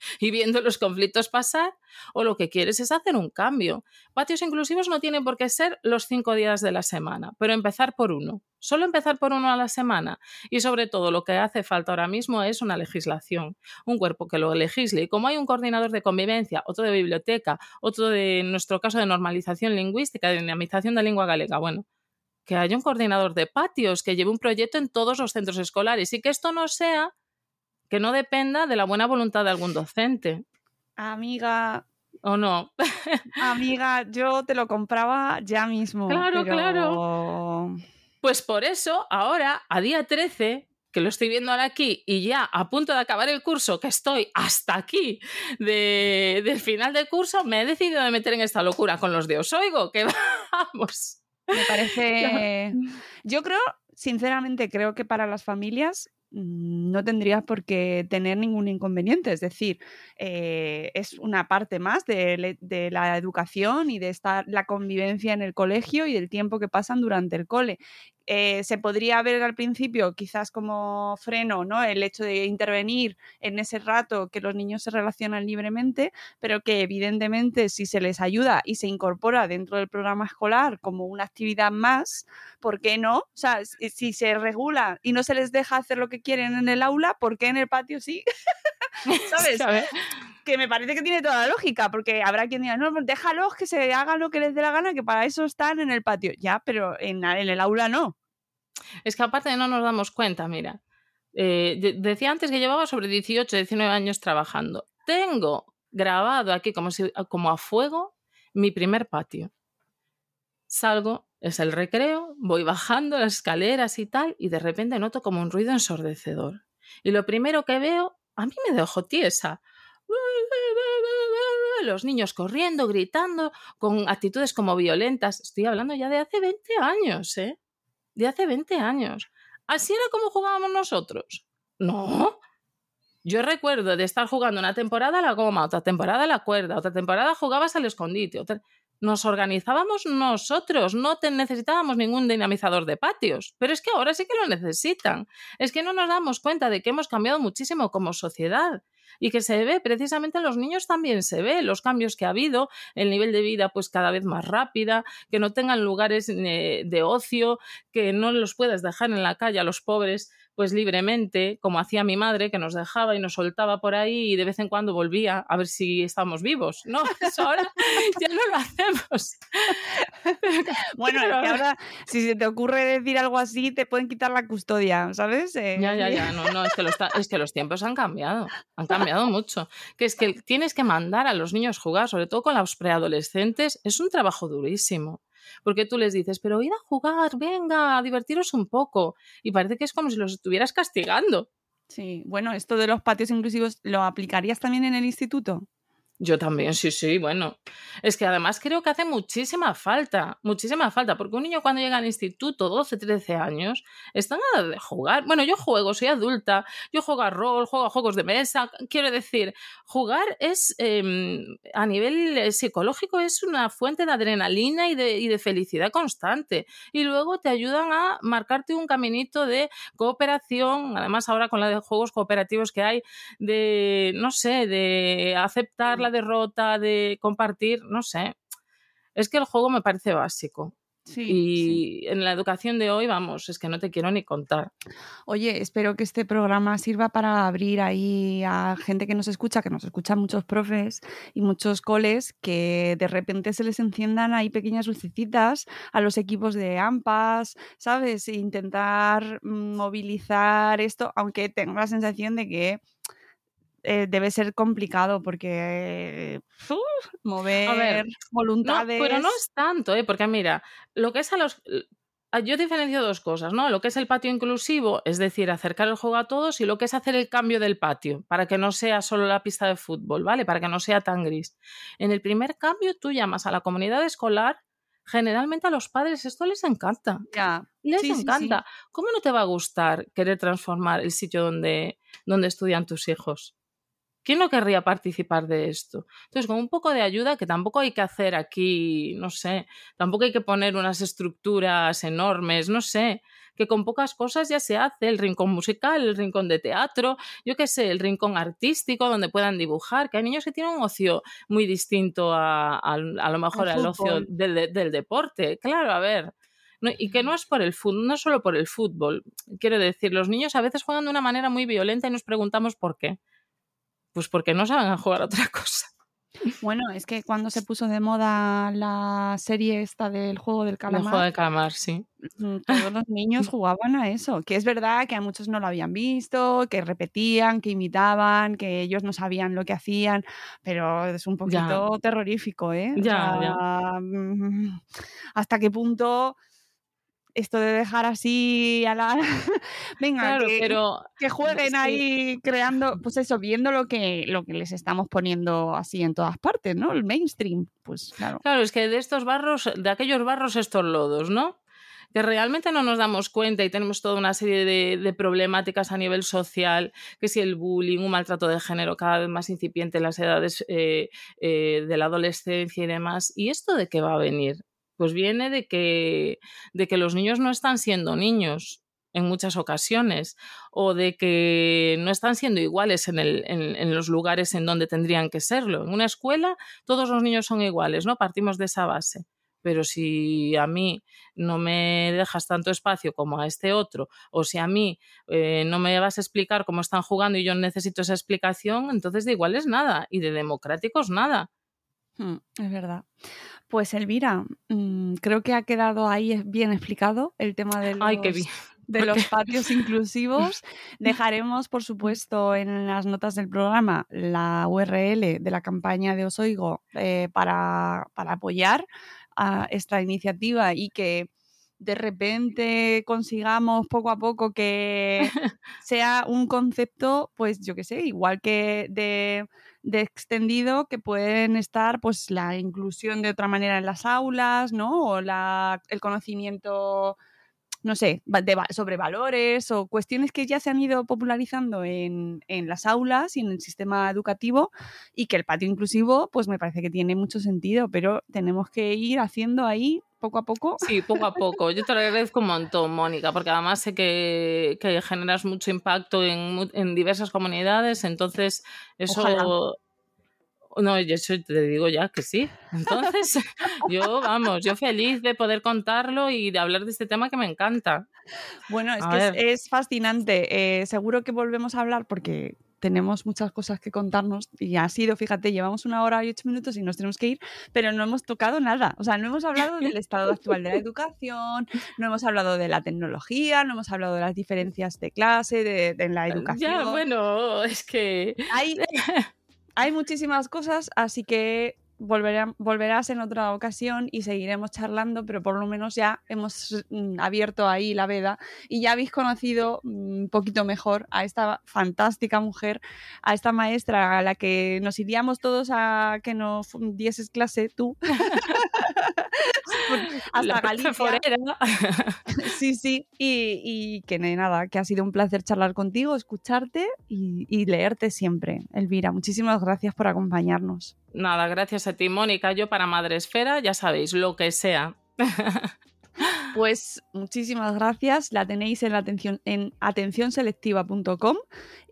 Speaker 3: y viendo los conflictos pasar, o lo que quieres es hacer un cambio. Patios inclusivos no tienen por qué ser los cinco días de la semana, pero empezar por uno. Solo empezar por uno a la semana. Y sobre todo lo que hace falta ahora mismo es una legislación, un cuerpo que lo legisle. Y como hay un coordinador de convivencia, otro de biblioteca, otro de, en nuestro caso, de normalización lingüística, de dinamización de lengua galega, bueno, que haya un coordinador de patios que lleve un proyecto en todos los centros escolares y que esto no sea, que no dependa de la buena voluntad de algún docente.
Speaker 2: Amiga.
Speaker 3: ¿O no?
Speaker 2: Amiga, yo te lo compraba ya mismo.
Speaker 3: Claro, claro. Pues por eso, ahora, a día 13, que lo estoy viendo ahora aquí y ya a punto de acabar el curso, que estoy hasta aquí de, del final del curso, me he decidido de meter en esta locura con los de Osoigo, que vamos.
Speaker 2: Me parece. Yo creo, sinceramente, creo que para las familias no tendría por qué tener ningún inconveniente. Es decir, eh, es una parte más de, de, la educación y de estar la convivencia en el colegio y del tiempo que pasan durante el cole. Eh, se podría ver al principio quizás como freno, ¿no? El hecho de intervenir en ese rato que los niños se relacionan libremente, pero que evidentemente si se les ayuda y se incorpora dentro del programa escolar como una actividad más, ¿por qué no? O sea, si se regula y no se les deja hacer lo que quieren en el aula, ¿por qué en el patio sí? ¿Sabes? que me parece que tiene toda la lógica, porque habrá quien diga, no, déjalos que se hagan lo que les dé la gana, que para eso están en el patio. Ya, pero en, el aula no.
Speaker 3: Es que aparte no nos damos cuenta, mira. Eh, decía antes que llevaba sobre 18, 19 años trabajando. Tengo grabado aquí como, a fuego mi primer patio. Salgo, es el recreo, voy bajando las escaleras y tal, y de repente noto como un ruido ensordecedor. Y lo primero que veo, a mí me dejó tiesa los niños corriendo, gritando, con actitudes como violentas. Estoy hablando ya de hace 20 años, ¿eh? De hace 20 años. ¿Así era como jugábamos nosotros? No. Yo recuerdo de estar jugando una temporada a la goma, otra temporada a la cuerda, otra temporada jugabas al escondite. Nos organizábamos nosotros, no necesitábamos ningún dinamizador de patios, pero es que ahora sí que lo necesitan. Es que no nos damos cuenta de que hemos cambiado muchísimo como sociedad y que se ve precisamente en los niños también se ve los cambios que ha habido, el nivel de vida pues cada vez más rápida, que no tengan lugares eh, de ocio, que no los puedas dejar en la calle a los pobres pues libremente, como hacía mi madre, que nos dejaba y nos soltaba por ahí y de vez en cuando volvía a ver si estábamos vivos. No, eso ahora ya no lo hacemos.
Speaker 2: bueno, es que ahora si se te ocurre decir algo así, te pueden quitar la custodia, ¿sabes?
Speaker 3: Eh, ya, ya, ya, no, no, es que, los, es que los tiempos han cambiado, han cambiado mucho. Que es que tienes que mandar a los niños jugar, sobre todo con los preadolescentes, es un trabajo durísimo porque tú les dices, pero id a jugar, venga, a divertiros un poco. Y parece que es como si los estuvieras castigando.
Speaker 2: Sí, bueno, esto de los patios inclusivos, ¿lo aplicarías también en el instituto?
Speaker 3: Yo también, sí, sí, bueno. Es que además creo que hace muchísima falta, muchísima falta, porque un niño cuando llega al instituto, 12, 13 años, está nada de jugar. Bueno, yo juego, soy adulta, yo juego a rol, juego a juegos de mesa. Quiero decir, jugar es, em, a nivel eh, psicológico, es una fuente de adrenalina y de, y de felicidad constante. Y luego te ayudan a marcarte un caminito de cooperación, además ahora con la de juegos cooperativos que hay, de, no sé, de aceptar derrota, de compartir, no sé. Es que el juego me parece básico. y en la educación de hoy, vamos, es que no te quiero ni contar.
Speaker 2: Oye, espero que este programa sirva para abrir ahí a gente que nos escucha, que nos escuchan muchos profes y muchos coles, que de repente se les enciendan ahí pequeñas lucecitas a los equipos de AMPAS, ¿sabes? E intentar mm, movilizar esto, aunque tengo la sensación de que eh, debe ser complicado porque mover voluntades.
Speaker 3: pero no es tanto, ¿eh? porque mira, lo que es a los. Yo diferencio dos cosas, ¿no? Lo que es el patio inclusivo, es decir, acercar el juego a todos, y lo que es hacer el cambio del patio, para que no sea solo la pista de fútbol, ¿vale? Para que no sea tan gris. En el primer cambio, tú llamas a la comunidad escolar generalmente a los padres esto les encanta.
Speaker 2: Ya.
Speaker 3: Les encanta. ¿Cómo no te va a gustar querer transformar el sitio donde, donde estudian tus hijos? ¿Quién no querría participar de esto? Entonces, con un poco de ayuda, que tampoco hay que hacer aquí, no sé, tampoco hay que poner unas estructuras enormes, no sé, que con pocas cosas ya se hace el rincón musical, el rincón de teatro, yo qué sé, el rincón artístico donde puedan dibujar, que hay niños que tienen un ocio muy distinto a, a, lo mejor al ocio del, del, deporte. Claro, a ver. y que no es por el fútbol, no solo por el fútbol. Quiero decir, los niños a veces juegan de una manera muy violenta y nos preguntamos por qué. Pues porque no saben jugar otra cosa.
Speaker 2: Bueno, es que cuando se puso de moda la serie esta del juego del calamar.
Speaker 3: El juego del calamar, sí.
Speaker 2: Mm, todos los niños jugaban a eso. Que es verdad que a muchos no lo habían visto, que repetían, que imitaban, que ellos no sabían lo que hacían, pero es un poquito terrorífico, ¿eh?
Speaker 3: Ya, ya.
Speaker 2: ¿Hasta qué punto esto de dejar así a la... Venga, que,
Speaker 3: pero...
Speaker 2: que jueguen ahí creando, pues eso, viendo lo que, lo que les estamos poniendo así en todas partes, ¿no? El mainstream, pues claro.
Speaker 3: Claro, es que de estos barros, de aquellos barros estos lodos, ¿no? que realmente no nos damos cuenta y tenemos toda una serie de, problemáticas a nivel social, que si el bullying, un maltrato de género cada vez más incipiente en las edades eh, eh, de la adolescencia y demás. ¿Y esto de qué va a venir? Pues viene de que, de que los niños no están siendo niños en muchas ocasiones o de que no están siendo iguales en, el, en, los lugares en donde tendrían que serlo. En una escuela todos los niños son iguales, ¿no? Partimos de esa base. Pero si a mí no me dejas tanto espacio como a este otro, o si a mí eh, no me vas a explicar cómo están jugando y yo necesito esa explicación, entonces de iguales nada y de democráticos nada.
Speaker 2: Hmm, es verdad. Pues Elvira, mm, creo que ha quedado ahí bien explicado el tema de los, de los patios inclusivos. Dejaremos, por supuesto, en las notas del programa la URL de la campaña de Osoigo eh, para, para apoyar a esta iniciativa y que de repente consigamos poco a poco que sea un concepto, pues yo qué sé, igual que de de extendido que pueden estar pues la inclusión de otra manera en las aulas, ¿no? O la, el conocimiento no sé, sobre valores o cuestiones que ya se han ido popularizando en, en, las aulas y en el sistema educativo y que el patio inclusivo, pues me parece que tiene mucho sentido, pero tenemos que ir haciendo ahí poco a poco.
Speaker 3: Sí, poco a poco. Yo te lo agradezco un montón, Mónica, porque además sé que, que generas mucho impacto en, en, diversas comunidades, entonces eso... No, yo te digo ya que sí. Entonces, yo, vamos, yo feliz de poder contarlo y de hablar de este tema que me encanta.
Speaker 2: Bueno, es que es, fascinante. Eh, seguro que volvemos a hablar porque tenemos muchas cosas que contarnos y ha sido, fíjate, llevamos una hora y ocho minutos y nos tenemos que ir, pero no hemos tocado nada. O sea, no hemos hablado del estado actual de la educación, no hemos hablado de la tecnología, no hemos hablado de las diferencias de clase, de, de la educación.
Speaker 3: Ya, bueno, es que...
Speaker 2: Hay, hay muchísimas cosas, así que volverás en otra ocasión y seguiremos charlando, pero por lo menos ya hemos mm, abierto ahí la veda y ya habéis conocido mm, un poquito mejor a esta fantástica mujer, a esta maestra a la que nos iríamos todos a que nos dieses clase tú. hasta Galicia. sí, sí, y, y, que nada, que ha sido un placer charlar contigo, escucharte y, y leerte siempre, Elvira. Muchísimas gracias por acompañarnos.
Speaker 3: Nada, gracias a ti, Mónica. Yo para Madre Esfera, ya sabéis, lo que sea.
Speaker 2: Pues muchísimas gracias. La tenéis en, la atención, en atencionselectiva.com,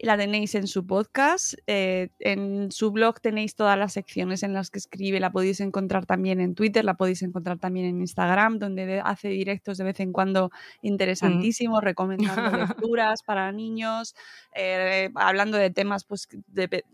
Speaker 2: la tenéis en su podcast, eh, en su blog tenéis todas las secciones en las que escribe, la podéis encontrar también en Twitter, la podéis encontrar también en Instagram, donde hace directos de vez en cuando interesantísimos, recomendando lecturas para niños, eh, hablando de temas pues, de,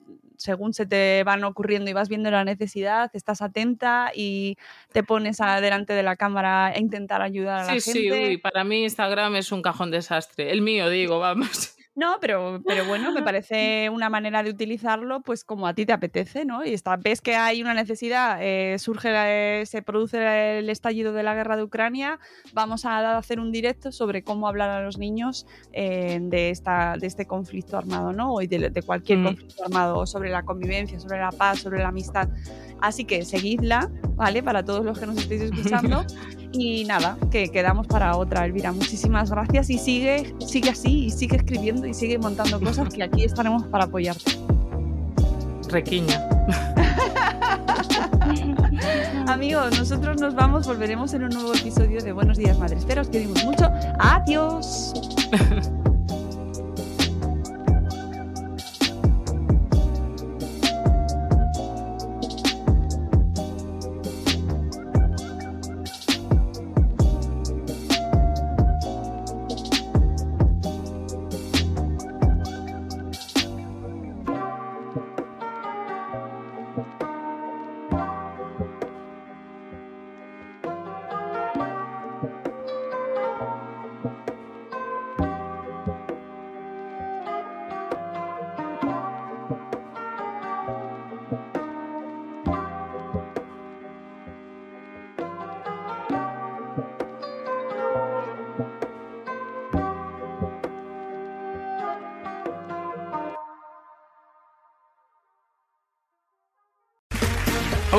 Speaker 2: según se te van ocurriendo y vas viendo la necesidad, estás atenta y te pones delante de la cámara a intentar ayudar a la
Speaker 3: gente. Sí, sí, para mí Instagram es un cajón desastre. El mío, digo, vamos.
Speaker 2: No, pero, pero bueno, me parece una manera de utilizarlo pues como a ti te apetece, ¿no? Y está, ves que hay una necesidad, eh, surge, se produce el estallido de la guerra de Ucrania, vamos a hacer un directo sobre cómo hablar a los niños eh, de, esta, de este conflicto armado, ¿no? Y de, cualquier mm. conflicto armado, sobre la convivencia, sobre la paz, sobre la amistad. Así que seguidla, ¿vale? Para todos los que nos estéis escuchando. Y nada, que quedamos para otra, Elvira. Muchísimas gracias y sigue, sigue así, y sigue escribiendo y sigue montando cosas que aquí estaremos para apoyarte.
Speaker 3: Requiña.
Speaker 2: Amigos, nosotros nos vamos, volveremos en un nuevo episodio de Buenos Días Madre. Espero os queremos mucho. Adiós.